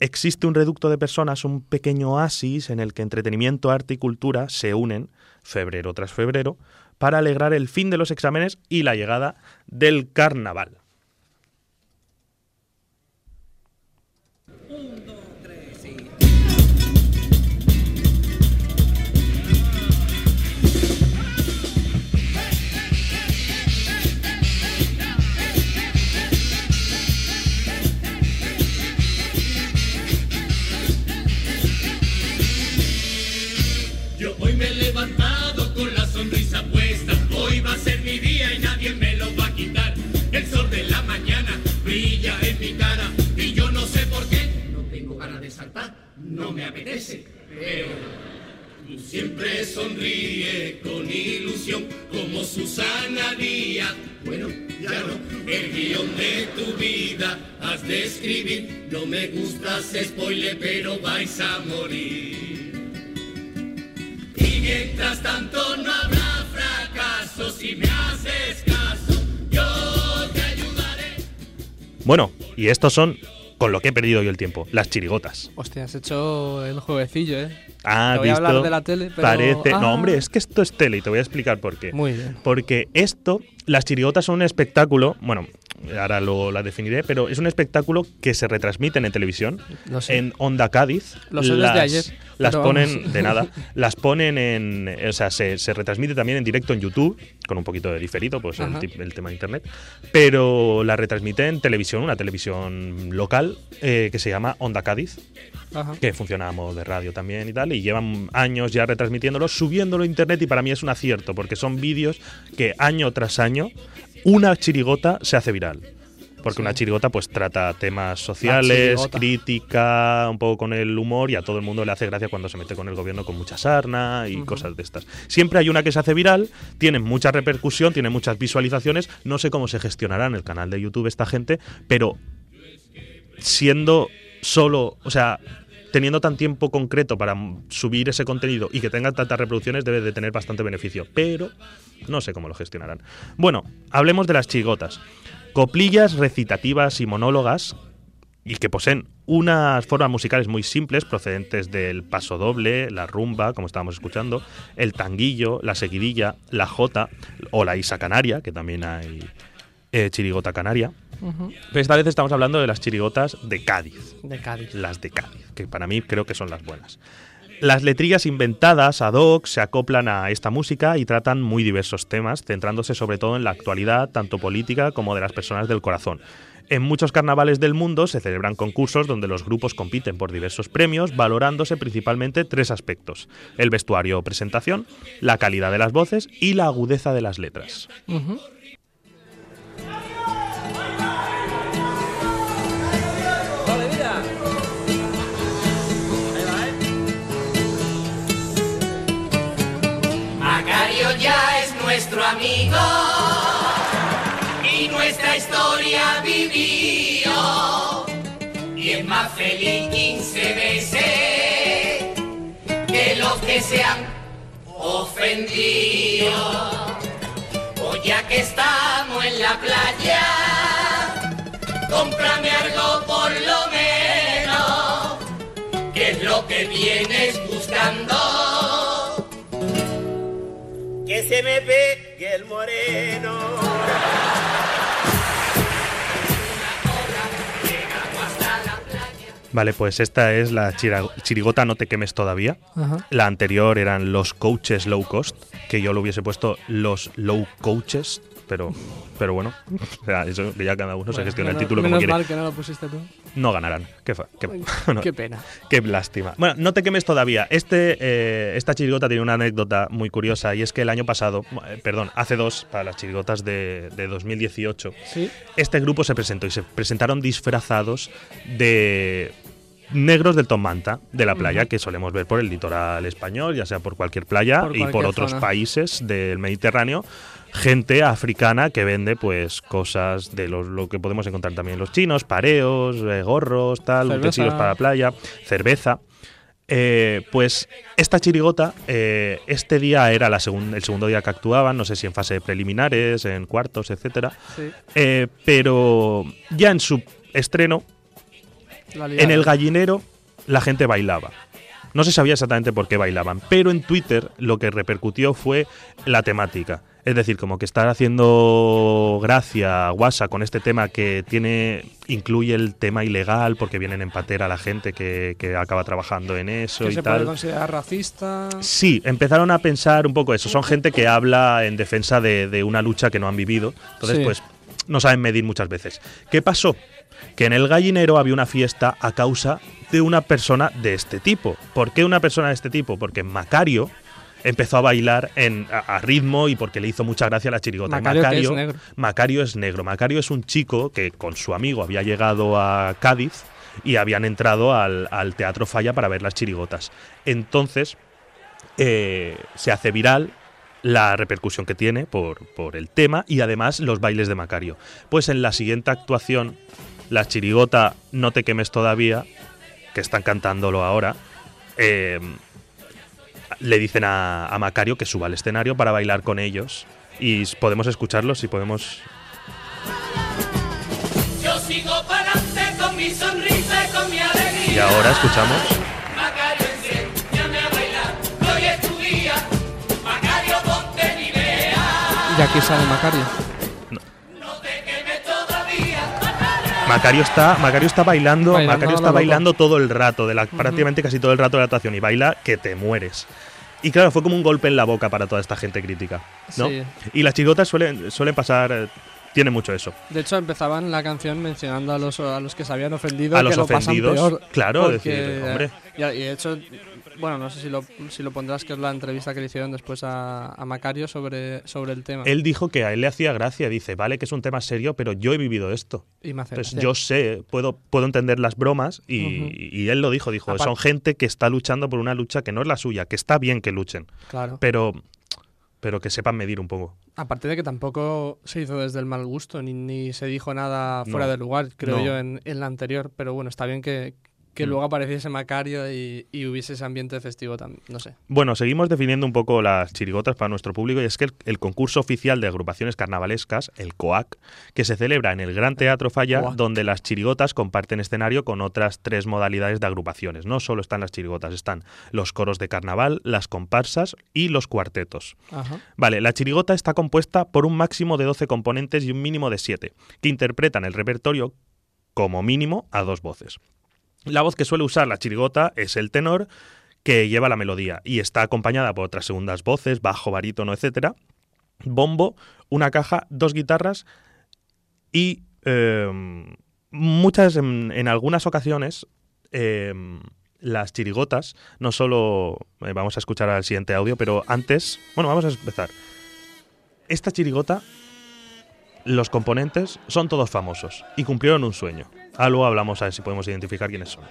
existe un reducto de personas, un pequeño oasis en el que entretenimiento, arte y cultura se unen, febrero tras febrero, para alegrar el fin de los exámenes y la llegada del carnaval. Me gustas spoiler, pero vais a morir. Y mientras tanto no habrá fracaso si me haces caso, yo te ayudaré. Bueno, y estos son, con lo que he perdido yo el tiempo, las chirigotas. Hostia, has hecho el jueguecillo, ¿eh? Ah, Te voy a visto. hablar de la tele, pero- Parece. Ah. No, hombre, es que esto es tele y te voy a explicar por qué. Muy bien. Porque esto, las chirigotas son un espectáculo, bueno, ahora lo la definiré, pero es un espectáculo que se retransmiten en televisión, sé. en Onda Cádiz. Lo sé desde ayer, Las ponen, vamos. de nada, las ponen en, o sea, se, se retransmite también en directo en YouTube, con un poquito de diferido, pues el tema de internet, pero la retransmite en televisión, una televisión local eh, que se llama Onda Cádiz Ajá. que funciona a modo de radio también y tal, y llevan años ya retransmitiéndolo, subiéndolo a internet y para mí es un acierto, porque son vídeos que año tras año una chirigota se hace viral. Porque Sí. una chirigota pues trata temas sociales, crítica, un poco con el humor y a todo el mundo le hace gracia cuando se mete con el gobierno con mucha sarna y cosas de estas. Siempre hay una que se hace viral, tiene mucha repercusión, tiene muchas visualizaciones, no sé cómo se gestionará en el canal de YouTube esta gente, pero siendo solo, o sea, teniendo tan tiempo concreto para subir ese contenido y que tenga tantas reproducciones, debe de tener bastante beneficio. Pero no sé cómo lo gestionarán. Bueno, hablemos de las chigotas. Coplillas recitativas y monólogas y que poseen unas formas musicales muy simples procedentes del paso doble, la rumba, como estábamos escuchando, el tanguillo, la seguidilla, la jota o la isa canaria, que también hay eh, chirigota canaria. Pero esta vez estamos hablando de las chirigotas de Cádiz, De Cádiz. las de Cádiz, que para mí creo que son las buenas. Las letrillas inventadas ad hoc se acoplan a esta música y tratan muy diversos temas, centrándose sobre todo en la actualidad, tanto política como de las personas del corazón. En muchos carnavales del mundo se celebran concursos donde los grupos compiten por diversos premios, valorándose principalmente tres aspectos: el vestuario o presentación, la calidad de las voces y la agudeza de las letras. Nuestro amigo y nuestra historia vivió. Y es más feliz 15 veces que los que se han ofendido. Ya que estamos en la playa, cómprame algo por lo menos, que es lo que vienes. Se me pegue el moreno. Vale, pues esta es la chirigota No te quemes todavía. Ajá. La anterior eran los coaches low cost, que yo lo hubiese puesto los low coaches, pero, pero bueno, o sea, eso ya cada uno se gestiona el título como quiere. mal que no lo pusiste tú. No ganarán. Qué, fa- qué- Ay, no, Qué pena. qué lástima. Bueno, no te quemes todavía. Este, eh, esta chirigota tiene una anécdota muy curiosa y es que el año pasado, eh, perdón, hace dos, para las chirigotas de, de 2018, Sí. este grupo se presentó y se presentaron disfrazados de negros del Tom Manta de la playa que solemos ver por el litoral español, ya sea por cualquier playa Por y por otros zona. países del Mediterráneo. Gente africana que vende pues cosas de los- lo que podemos encontrar también los chinos, pareos, eh, gorros, tal, Cerveza. utensilios para la playa, cerveza. Eh, pues esta chirigota, eh, este día era la segun- el segundo día que actuaban, no sé si en fase de preliminares, en cuartos, etcétera. Sí. Eh, pero ya en su estreno, en el gallinero, la gente bailaba. No se sabía exactamente por qué bailaban, pero en Twitter lo que repercutió fue la temática. Es decir, como que estar haciendo gracia guasa con este tema que tiene incluye el tema ilegal porque vienen en patera la gente que, que acaba trabajando en eso que y se puede tal. considerar racista. Sí, empezaron a pensar un poco eso. Son gente que habla en defensa de, de una lucha que no han vivido. Entonces, Sí. pues, no saben medir muchas veces. ¿Qué pasó? Que en el gallinero había una fiesta a causa de una persona de este tipo. ¿Por qué una persona de este tipo? Porque Macario empezó a bailar en, a, a ritmo y porque le hizo mucha gracia la chirigota. Macario, es negro. Macario es negro. Macario es un chico que con su amigo había llegado a Cádiz y habían entrado al, al Teatro Falla para ver las chirigotas. Entonces, eh, se hace viral la repercusión que tiene por, por el tema y además los bailes de Macario. Pues en la siguiente actuación, la chirigota No te quemes todavía, que están cantándolo ahora, eh, le dicen a, a Macario que suba al escenario para bailar con ellos. Y podemos escucharlos y podemos... Yo sigo para adelante con mi sonrisa y con mi alegría. Y ahora escuchamos... Macario, enséñame a bailar. Hoy es tu día. Macario, ponte mi idea. Y aquí sale Macario. Macario está, Macario está bailando, Bailando Macario está bailando todo el rato, de la, prácticamente casi todo el rato de la actuación, y baila que te mueres. Y claro, fue como un golpe en la boca para toda esta gente crítica. ¿no? Sí. Y las chirigotas suelen, suelen pasar, eh, tienen mucho eso. De hecho, empezaban la canción mencionando a los, a los que se habían ofendido. A que los lo pasan ofendidos, peor, claro, decir, hombre. Y, y de hecho, bueno, no sé si lo, si lo pondrás, que es la entrevista que le hicieron después a, a Macario sobre, sobre el tema. Él dijo que a él le hacía gracia, dice, vale que es un tema serio, pero yo he vivido esto. y me hace Entonces gracia. yo sé, puedo, puedo entender las bromas y, y él lo dijo, dijo, son gente que está luchando por una lucha que no es la suya, que está bien que luchen, Claro. pero, pero que sepan medir un poco. Aparte de que tampoco se hizo desde el mal gusto, ni, ni se dijo nada fuera No. de lugar, creo No. yo, en, en la anterior. Pero bueno, está bien que, que Mm. luego apareciese Macario y, y hubiese ese ambiente festivo también. No sé. Bueno, seguimos definiendo un poco las chirigotas para nuestro público y es que el, el concurso oficial de agrupaciones carnavalescas, el COAC, que se celebra en el Gran Teatro Falla, COAC. donde las chirigotas comparten escenario con otras tres modalidades de agrupaciones. No solo están las chirigotas, están los coros de carnaval, las comparsas y los cuartetos. Ajá. Vale, la chirigota está compuesta por un máximo de 12 componentes y un mínimo de 7, que interpretan el repertorio como mínimo a dos voces. La voz que suele usar la chirigota es el tenor, que lleva la melodía y está acompañada por otras segundas voces, bajo, barítono, etcétera, bombo, una caja, dos guitarras y eh, muchas, en, en algunas ocasiones, eh, las chirigotas, no solo eh, vamos a escuchar al siguiente audio, pero antes, bueno, vamos a empezar. Esta chirigota, los componentes son todos famosos y cumplieron un sueño. Luego hablamos a ver si podemos identificar quiénes son.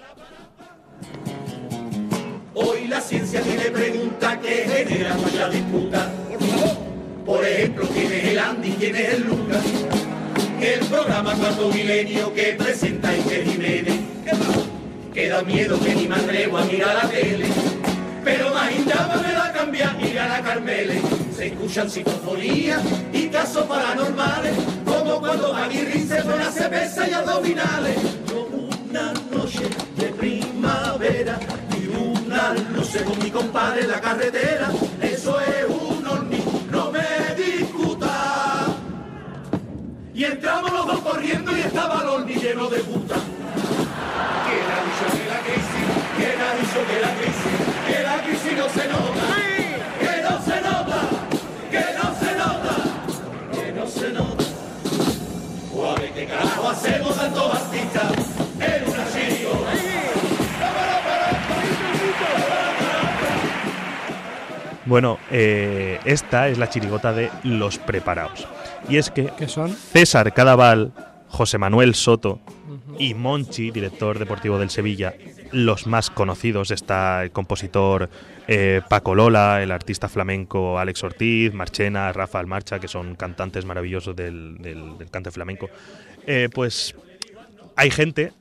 Hoy la ciencia tiene preguntas que generan mucha disputa. Por ejemplo, ¿quién es el Andy? ¿Quién es el Lucas? El programa Cuarto Milenio que presenta Iker Jiménez. Que da miedo que ni me atrevo a mirar la tele. Pero más me da cambiar y gana Carmele. Se escuchan psicofonías y casos paranormales. Como cuando Aguirre se pone a cerveza y abdominales. Yo una noche de primavera y una luces con mi compadre en la carretera. Eso es un horni, no me discuta. Y entramos los dos corriendo y estaba el horni lleno de puta. ¿Quién ha dicho que la crisis? ¿Quién ha dicho que la crisis? Que la crisis no se nota. En. Bueno, eh, esta es la chirigota de Los Preparados. Y es que ¿Qué son? César Cadaval, José Manuel Soto y Monchi, director deportivo del Sevilla, los más conocidos. Está el compositor eh, Paco Lola, el artista flamenco Alex Ortiz, Marchena, Rafa Almarcha, que son cantantes maravillosos del, del- del cante flamenco. Eh, pues hay gente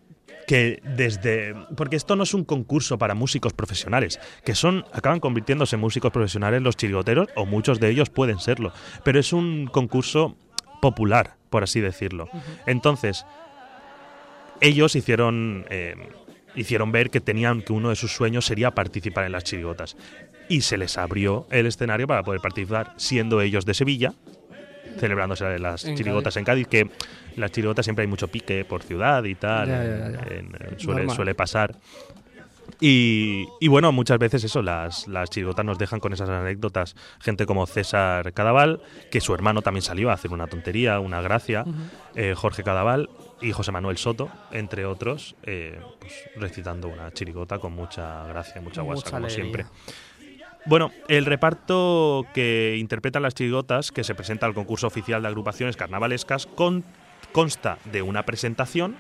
que desde porque esto no es un concurso para músicos profesionales que son acaban convirtiéndose en músicos profesionales los chirigoteros o muchos de ellos pueden serlo pero es un concurso popular por así decirlo. Entonces ellos hicieron eh, hicieron ver que tenían que uno de sus sueños sería participar en las chirigotas. Y se les abrió el escenario para poder participar siendo ellos de Sevilla celebrándose las En chirigotas en Cádiz que las chirigotas siempre hay mucho pique por ciudad y tal Ya, ya, ya, ya. en- en- suele, suele pasar y, y bueno, muchas veces eso, las, las chirigotas nos dejan con esas anécdotas. Gente como César Cadaval, que su hermano también salió a hacer una tontería, una gracia. eh, Jorge Cadaval y José Manuel Soto, entre otros, eh, pues, recitando una chirigota con mucha gracia, mucha guasa, Mucha como siempre. Bueno, el reparto que interpretan las chirigotas, que se presenta al concurso oficial de agrupaciones carnavalescas, con- consta de una presentación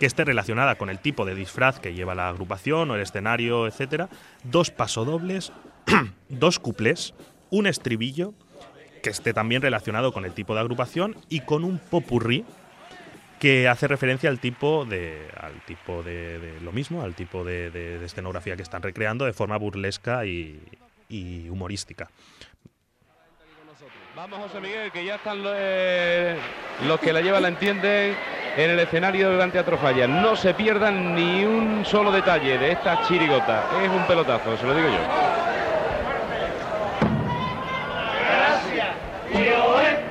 que esté relacionada con el tipo de disfraz que lleva la agrupación o el escenario, etcétera, dos pasodobles, dos cuplés, un estribillo que esté también relacionado con el tipo de agrupación y con un popurrí que hace referencia al tipo de al tipo de, de lo mismo, al tipo de, de- de escenografía que están recreando de forma burlesca y, y humorística. Vamos, José Miguel, que ya están los, eh, los que la llevan, la entienden, en el escenario del Gran Teatro Falla. No se pierdan ni un solo detalle de esta chirigota. Es un pelotazo, se lo digo yo. Gracias, tío, ¿eh?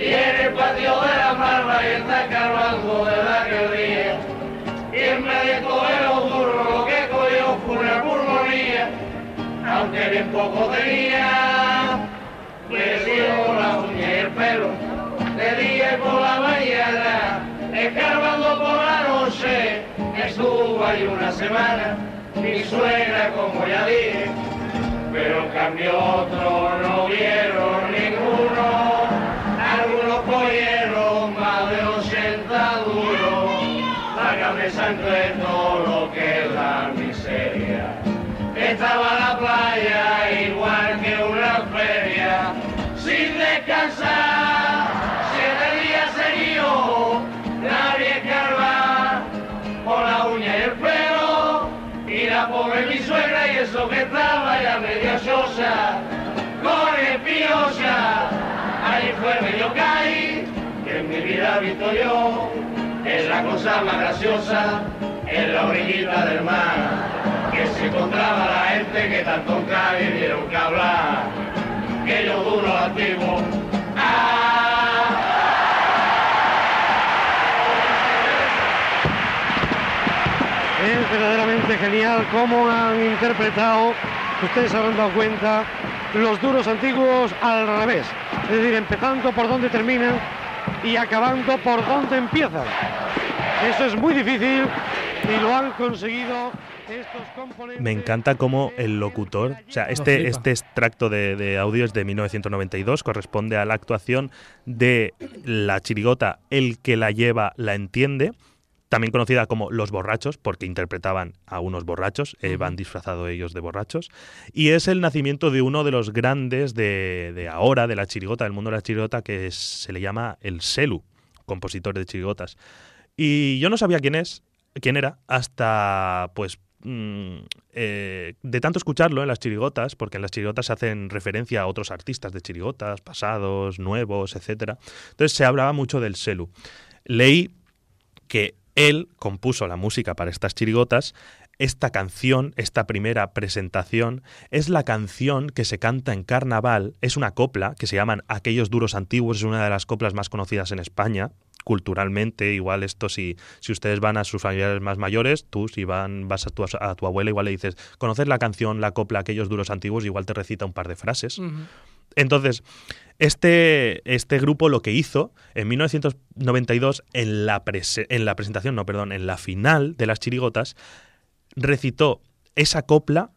Y en el patio de la barba y está cargando de la que ríe. Y en vez de los burros, lo que cogió fue una pulmonía. Aunque bien poco tenía, le dio la uña y el pelo. De día y por la mañana, escarbando por la noche, estuvo ahí una semana. Mi suegra, como ya dije, pero en cambio otros no vieron Todo lo que es la miseria. Estaba la playa igual que una feria, sin descansar. Siete días seguidos, nadie escarba por la uña y el pelo. Y la pobre mi suegra y eso que estaba ya medio chosa, con espinosa. Ahí fue medio caí, que en mi vida he visto yo. Es la cosa más graciosa, en la orillita del mar, que se encontraba la gente que tanto cae dieron que hablar. Que yo duro antiguo. Ah, Es verdaderamente genial cómo han interpretado, ustedes habrán dado cuenta, los duros antiguos al revés. Es decir, empezando por donde terminan y acabando por donde empiezan. Eso es muy difícil y lo han conseguido estos componentes. Me encanta cómo el locutor, o sea, este, este extracto de, de audio es de 1992, corresponde a la actuación de la chirigota El que la lleva la entiende, también conocida como Los Borrachos, porque interpretaban a unos borrachos, eh, van disfrazados ellos de borrachos, y es el nacimiento de uno de los grandes de, de ahora, de la chirigota, del mundo de la chirigota, que es- se le llama el Selu, compositor de chirigotas. Y yo no sabía quién es, quién era, hasta pues mm, eh, de tanto escucharlo en las chirigotas, porque en las chirigotas se hacen referencia a otros artistas de chirigotas, pasados, nuevos, etcétera. Entonces se hablaba mucho del Selu. Leí que él compuso la música para estas chirigotas. Esta canción, esta primera presentación, es la canción que se canta en carnaval. Es una copla que se llaman Aquellos duros antiguos. Es una de las coplas más conocidas en España culturalmente. Igual esto si, si ustedes van a sus familiares más mayores, tú si van, vas a tu, a tu abuela, igual le dices, ¿conoces la canción, la copla Aquellos duros antiguos? Igual te recita un par de frases. Entonces, este, este grupo lo que hizo en 1992, en la, prese- en la presentación, no, perdón, en la final de las chirigotas, recitó esa copla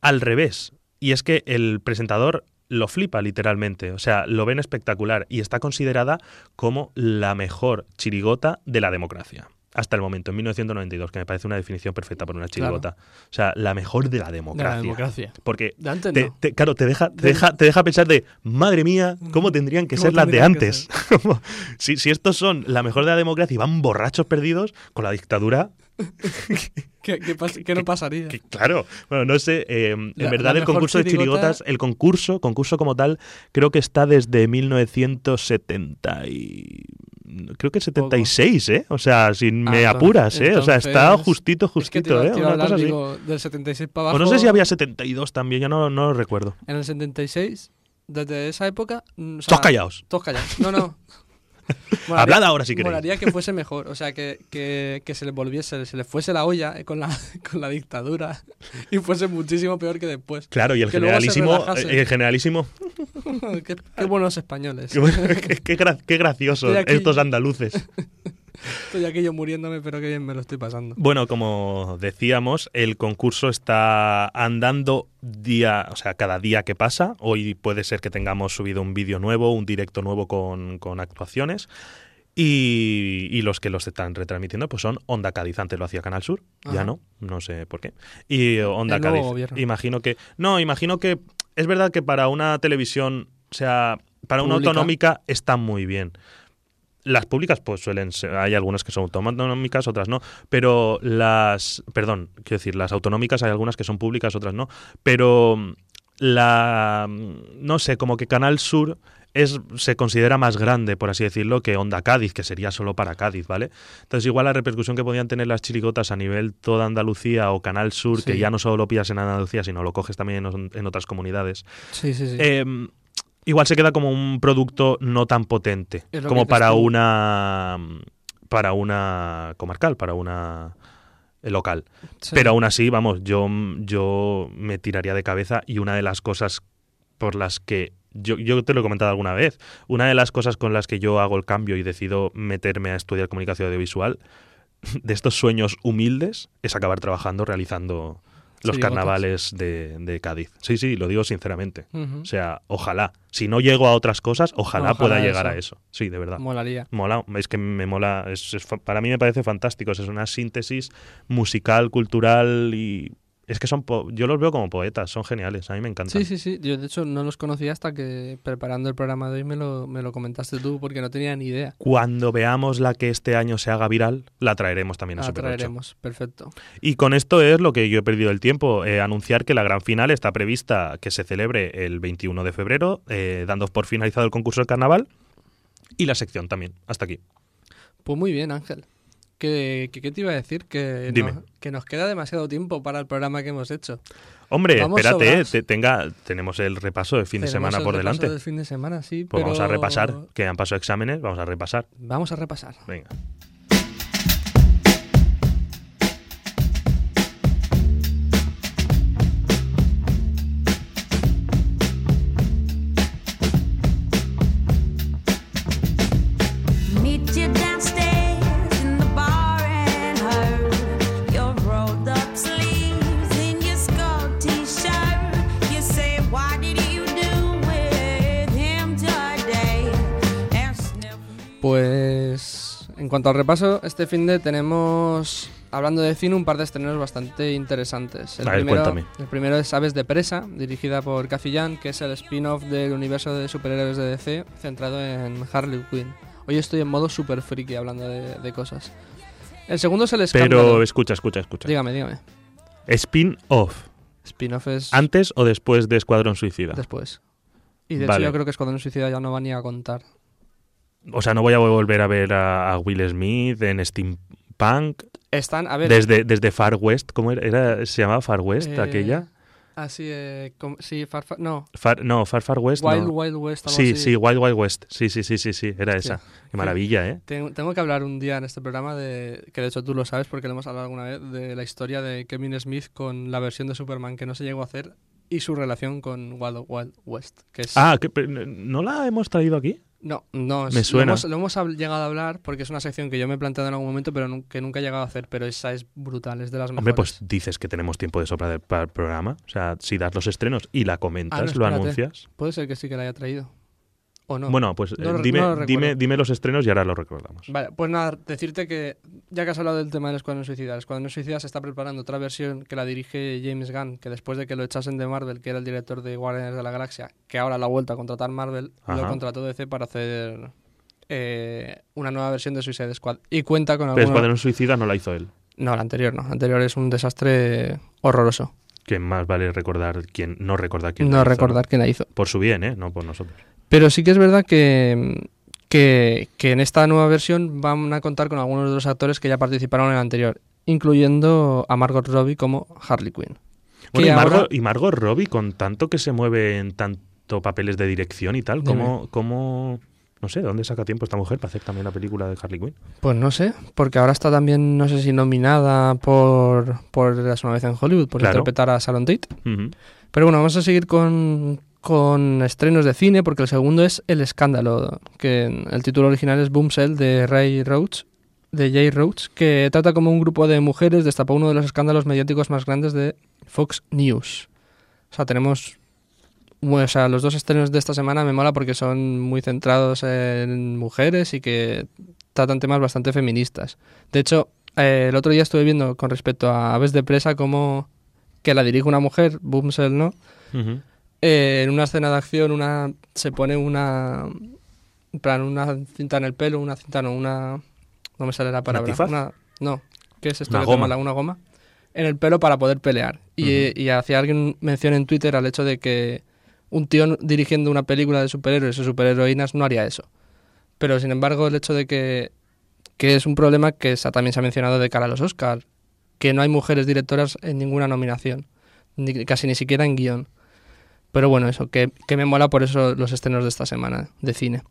al revés. Y es que el presentador lo flipa literalmente, o sea, lo ven espectacular y está considerada como la mejor chirigota de la democracia. Hasta el momento, en 1992, que me parece una definición perfecta para una chirigota. O sea, la mejor de la democracia. democracia. Porque, De antes te- no. te- claro, te deja, te, De- deja, te deja pensar de, madre mía, ¿cómo tendrían que ¿Cómo ser las de antes? Si, si estos son la mejor de la democracia y van borrachos perdidos, con la dictadura, ¿Qué, qué pas- qué no pasaría? Claro, bueno, no sé, eh, en La- verdad la el concurso de chirigota- chirigotas, el concurso, concurso como tal, creo que está desde 1970 y... Creo que 76, ¿eh? O sea, si me Ah, apuras, ¿eh? O sea, está entonces- justito, Es que justito, iba- ¿eh? Una cosa así. del 76 para O abajo. no sé si había 72 también, yo no, no lo recuerdo. En el 76, desde esa época. mm, o sea, Todos callados. Todos callados. No, no. Hablad ahora si queréis. Molaría que fuese mejor. O sea, que, que, que se le volviese, se le fuese la olla eh, con la, con la dictadura y fuese muchísimo peor que después. Claro, y el Que generalísimo, eh, el generalísimo, qué, qué buenos españoles. qué, qué- qué gra- qué graciosos estos andaluces. Estoy aquí yo muriéndome, pero qué bien me lo estoy pasando. Bueno, como decíamos, el concurso está andando día, o sea, cada día que pasa. Hoy puede ser que tengamos subido un vídeo nuevo, un directo nuevo con, con actuaciones. Y, y los que los están retransmitiendo pues son Onda Cádiz. Antes lo hacía Canal Sur, ya no, no sé por qué. Y Onda El nuevo Cádiz. gobierno. Imagino que. No, imagino que. Es verdad que para una televisión, o sea, para una autonómica está muy bien. Las públicas, pues suelen ser, hay algunas que son autonómicas, otras no, pero las, perdón, quiero decir, las autonómicas hay algunas que son públicas, otras no, pero la, no sé, como que Canal Sur es, se considera más grande, por así decirlo, que Onda Cádiz, que sería solo para Cádiz, ¿vale? Entonces, igual la repercusión que podían tener las chirigotas a nivel toda Andalucía o Canal Sur, que ya no solo lo pillas en Andalucía, sino lo coges también en, en otras comunidades, Sí, sí, sí. eh, igual se queda como un producto no tan potente como para una para una comarcal, para una eh, local. Sí. Pero aún así, vamos, yo, yo me tiraría de cabeza y una de las cosas por las que yo, yo te lo he comentado alguna vez, una de las cosas con las que yo hago el cambio y decido meterme a estudiar comunicación audiovisual de estos sueños humildes es acabar trabajando realizando los carnavales de, de Cádiz. Sí, sí, lo digo sinceramente. O sea, ojalá. Si no llego a otras cosas, ojalá, Ojalá pueda llegar eso. a eso. Sí, de verdad. Molaría. Mola, es que me mola, es, es fa- para mí me parece fantástico, es una síntesis musical, cultural y es que son, po- yo los veo como poetas, son geniales, a mí me encantan. Sí, sí, sí. Yo, de hecho, no los conocía hasta que preparando el programa de hoy me lo, me lo comentaste tú, porque no tenía ni idea. Cuando veamos la que este año se haga viral, la traeremos también a La Super 8. traeremos. Perfecto. Y con esto es lo que yo he perdido el tiempo, eh, anunciar que la gran final está prevista que se celebre el 21 de febrero, eh, dando por finalizado el concurso del carnaval y la sección también. Hasta aquí. Pues muy bien, Ángel. ¿Qué, qué, te iba a decir? Que, Dime. no- que nos queda demasiado tiempo para el programa que hemos hecho. Hombre, Vamos espérate, sobrados. te- tenga, tenemos el repaso de fin de semana el por repaso delante. del fin de semana, sí, Pues vamos a repasar, que han pasado exámenes, vamos a repasar. Vamos a repasar. Venga. Cuanto al repaso, este fin de tenemos, hablando de cine, un par de estrenos bastante interesantes. El, A ver, primero, cuéntame. el primero es Aves de Presa, dirigida por Cathy Yan, que es el spin-off del universo de superhéroes de DC, centrado en Harley Quinn. Hoy estoy en modo super friki hablando de, de cosas. El segundo es el escándalo. Pero escucha, escucha, escucha. Dígame, dígame. Spin-off. Spin-off es ¿Antes o después de Escuadrón Suicida? después. Y de Vale. hecho yo creo que Escuadrón Suicida ya no va ni a contar. O sea, no voy a volver a ver a, a Will Smith en Steampunk. Están, a ver... Desde, desde Far West, ¿cómo era? Era- ¿Se llamaba Far West eh, aquella? Así, eh, com- sí, Far, Far- no, Far- no, Far Far West. Wild no. Wild West, algo Sí, así. sí, Wild Wild West. Sí, sí, sí, sí, sí, era Hostia. esa. Qué maravilla, ¿eh? Tengo, tengo que hablar un día en este programa de que de hecho tú lo sabes porque lo hemos hablado alguna vez de la historia de Kevin Smith con la versión de Superman que no se llegó a hacer y su relación con Wild Wild West, que es Ah, que- ¿no la hemos traído aquí? No, no, es- me suena. Lo hemos, lo hemos hab- llegado a hablar porque es una sección que yo me he planteado en algún momento pero que nunca he llegado a hacer, pero esa es brutal, es de las mejores. Hombre, pues dices que tenemos tiempo de sobra para el programa. O sea, si das los estrenos y la comentas, Ah, no, lo anuncias. Puede ser que sí que la haya traído. ¿O no? Bueno, pues No eh, dime, no lo dime, dime los estrenos y ahora lo recordamos. Vale, pues nada, decirte que ya que has hablado del tema del Escuadrón Suicida, el Escuadrón Suicida se está preparando otra versión que la dirige James Gunn, que después de que lo echasen de Marvel, que era el director de Guardianes de la Galaxia, que ahora la ha vuelto a contratar Marvel, lo contrató DC para hacer eh, una nueva versión de Suicide Squad. Y cuenta con Pero. Escuadrón Suicida no la hizo él. No, la anterior no. La anterior es un desastre horroroso. Que más vale recordar quién, no recordar quién No la hizo, recordar quién la hizo. Por su bien, ¿eh? No por nosotros. Pero sí que es verdad que, que, que en esta nueva versión van a contar con algunos de los actores que ya participaron en la anterior, incluyendo a Margot Robbie como Harley Quinn. Bueno, y, Margot, y Margot Robbie, con tanto que se mueve en tanto papeles de dirección y tal. ¿cómo, cómo, no sé, ¿de dónde saca tiempo esta mujer para hacer también la película de Harley Quinn? Pues no sé, porque ahora está también, no sé si nominada por, por una vez en Hollywood, por Claro. interpretar a Sharon Tate. Pero bueno, vamos a seguir con, con estrenos de cine, porque el segundo es El Escándalo, que el título original es Boomshell de Ray Roach, de Jay Roach, que trata como un grupo de mujeres destapó uno de los escándalos mediáticos más grandes de Fox News. O sea, tenemos... o sea, los dos estrenos de esta semana me mola porque son muy centrados en mujeres y que tratan temas bastante feministas. De hecho, eh, el otro día estuve viendo con respecto a Aves de Presa como que la dirige una mujer, Boomsell, ¿no? Ujú. Eh, en una escena de acción una se pone una En plan, una cinta en el pelo, una cinta, no, una. No me sale la palabra. Una- no. ¿Qué es esto? Una goma. Una goma. En el pelo para poder pelear. Y, y hacía alguien mención en Twitter al hecho de que un tío dirigiendo una película de superhéroes o superheroínas no haría eso. Pero sin embargo, el hecho de que, que es un problema que se ha- también se ha mencionado de cara a los Oscars, que no hay mujeres directoras en ninguna nominación, ni- casi ni siquiera en guion. Pero bueno, eso, que, que me mola por eso los estrenos de esta semana de cine.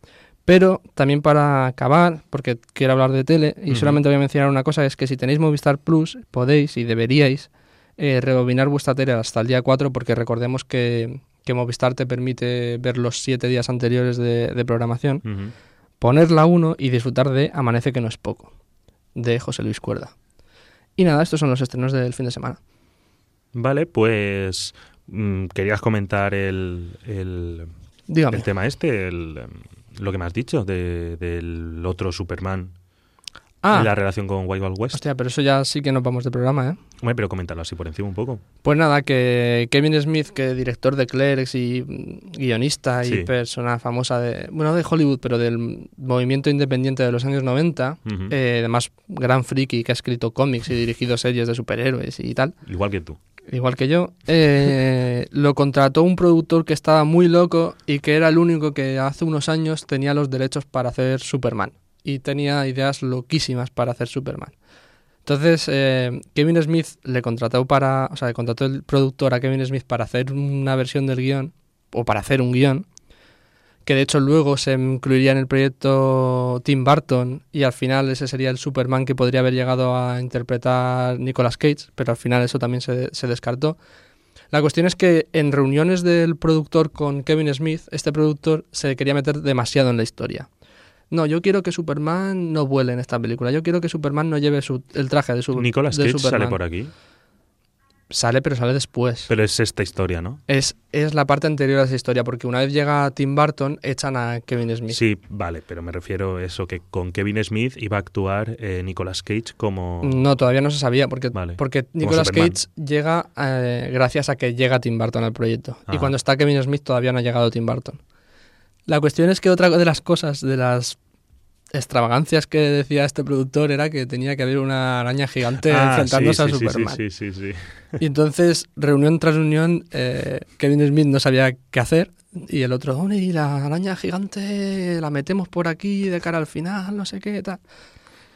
Pero también para acabar, porque quiero hablar de tele, y solamente voy a mencionar una cosa, es que si tenéis Movistar Plus, podéis y deberíais eh, rebobinar vuestra tele hasta el día 4, porque recordemos que, que Movistar te permite ver los 7 días anteriores de, de programación, poner la 1 y disfrutar de Amanece que no es poco, de José Luis Cuerda. Y nada, estos son los estrenos del fin de semana. Vale, pues querías comentar el, el, el tema este, el, lo que me has dicho de- del otro Superman Ah. y la relación con Wild Wild West. Hostia, pero eso ya sí que nos vamos de programa, ¿eh? Hombre, pero coméntalo así por encima un poco. Pues nada, que Kevin Smith, que director de Clerks y mm, guionista y Sí. persona famosa de, bueno, de Hollywood, pero del movimiento independiente de los años 90, Ujú. eh, además gran friki que ha escrito cómics y dirigido series de superhéroes y tal, Igual que tú. Igual que yo, eh, lo contrató un productor que estaba muy loco y que era el único que hace unos años tenía los derechos para hacer Superman. Y tenía ideas loquísimas para hacer Superman. Entonces, eh, Kevin Smith le contrató para. O sea, le contrató el productor a Kevin Smith para hacer una versión del guion, o para hacer un guion, que de hecho luego se incluiría en el proyecto Tim Burton, y al final ese sería el Superman que podría haber llegado a interpretar Nicolas Cage, pero al final eso también se, se descartó. La cuestión es que en reuniones del productor con Kevin Smith, este productor se quería meter demasiado en la historia. No, yo quiero que Superman no vuele en esta película. Yo quiero que Superman no lleve su- el traje de, su, Nicolas de Cage sale por aquí. Sale, pero sale después. Pero es esta historia, ¿no? Es, es la parte anterior a esa historia, porque una vez llega Tim Burton, echan a Kevin Smith. Sí, vale, pero me refiero a eso, que con Kevin Smith iba a actuar eh, Nicolas Cage como... No, todavía no se sabía, porque, Vale. porque Nicolas. Cage llega eh, gracias a que llega Tim Burton al proyecto. Y cuando está Kevin Smith todavía no ha llegado Tim Burton. La cuestión es que otra de las cosas, de las extravagancias que decía este productor era que tenía que haber una araña gigante Ah, enfrentándose sí, a sí, sí, Superman. Sí, sí, sí. Y entonces, reunión tras reunión, eh, Kevin Smith no sabía qué hacer. Y el otro, "Hombre, y la araña gigante la metemos por aquí de cara al final, no sé qué, tal.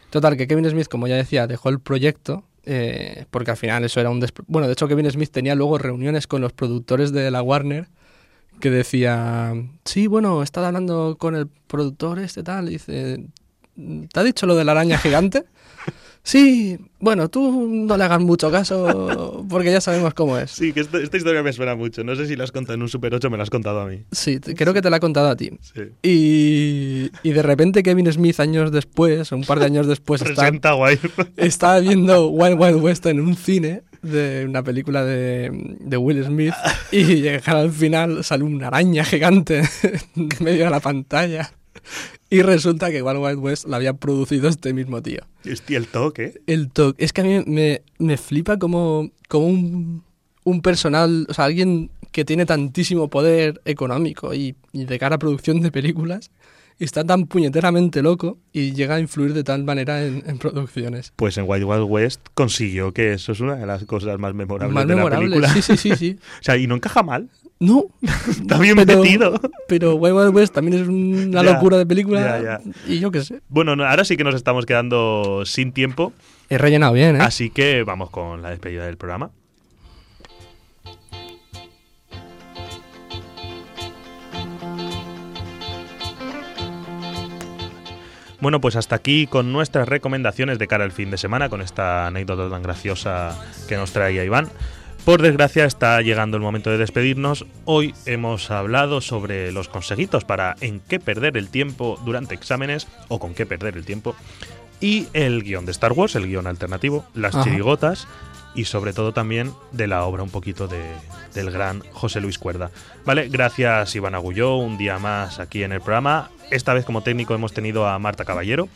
Total, que Kevin Smith, como ya decía, dejó el proyecto. eh, porque al final eso era un... Bueno, de hecho Kevin Smith tenía luego reuniones con los productores de la Warner que decía, sí, bueno, he estado hablando con el productor este tal, y dice, ¿te ha dicho lo de la araña gigante? Sí, bueno, tú no le hagas mucho caso porque ya sabemos cómo es. Sí, que esta, esta historia me suena mucho. No sé si la has contado en un Super 8 me la has contado a mí. Sí, te- creo que te la he contado a ti. Sí. Y, y de repente Kevin Smith años después, o un par de años después, está, está viendo Wild Wild West en un cine de una película de, de Will Smith y llegar al final sale una araña gigante en medio de la pantalla y resulta que Wild Wild West la había producido este mismo tío. Hostia, el toque. El toque. Es que a mí me, me flipa como, como un, un personal, o sea, alguien que tiene tantísimo poder económico y, y de cara a producción de películas, está tan puñeteramente loco y llega a influir de tal manera en, en producciones. Pues en Wild Wild West consiguió que eso es una de las cosas más memorables Más de la película. sí, sí, sí, sí. o sea, y no encaja mal. No. Está bien pero, metido. Pero Wild Wild West también es una Ya, locura de película ya, ya. y yo qué sé. Bueno, no, ahora sí que nos estamos quedando sin tiempo. He rellenado bien, ¿eh? Así que vamos con la despedida del programa. Bueno, pues hasta aquí con nuestras recomendaciones de cara al fin de semana, con esta anécdota tan graciosa que nos traía Iván. Por desgracia está llegando el momento de despedirnos. Hoy hemos hablado sobre los consejitos para en qué perder el tiempo durante exámenes o con qué perder el tiempo. Y el guion de Star Wars, el guion alternativo, las Ajá. chirigotas y sobre todo también de la obra un poquito de, del gran José Luis Cuerda. Vale, gracias Iván Agulló, un día más aquí en el programa. Esta vez como técnico hemos tenido a Marta Caballero.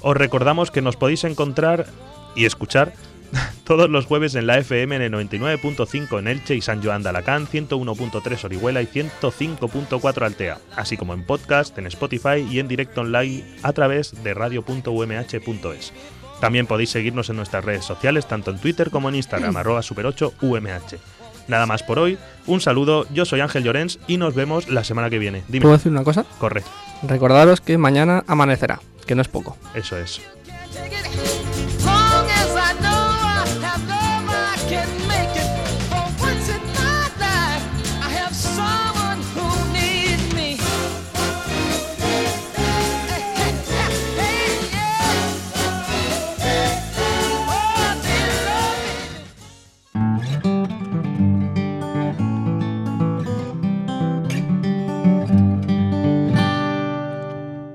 Os recordamos que nos podéis encontrar y escuchar Todos los jueves en la FM en el 99.5 en Elche y San Joan de Alacant, 101.3 Orihuela y 105.4 Altea, así como en podcast, en Spotify y en directo online a través de radio.umh.es. También podéis seguirnos en nuestras redes sociales, tanto en Twitter como en Instagram, arroba super8umh. Nada más por hoy, un saludo, yo soy Ángel Llorens y nos vemos la semana que viene. Dime. ¿Puedo decir una cosa? Corre, Recordaros que mañana amanecerá, que no es poco. eso es.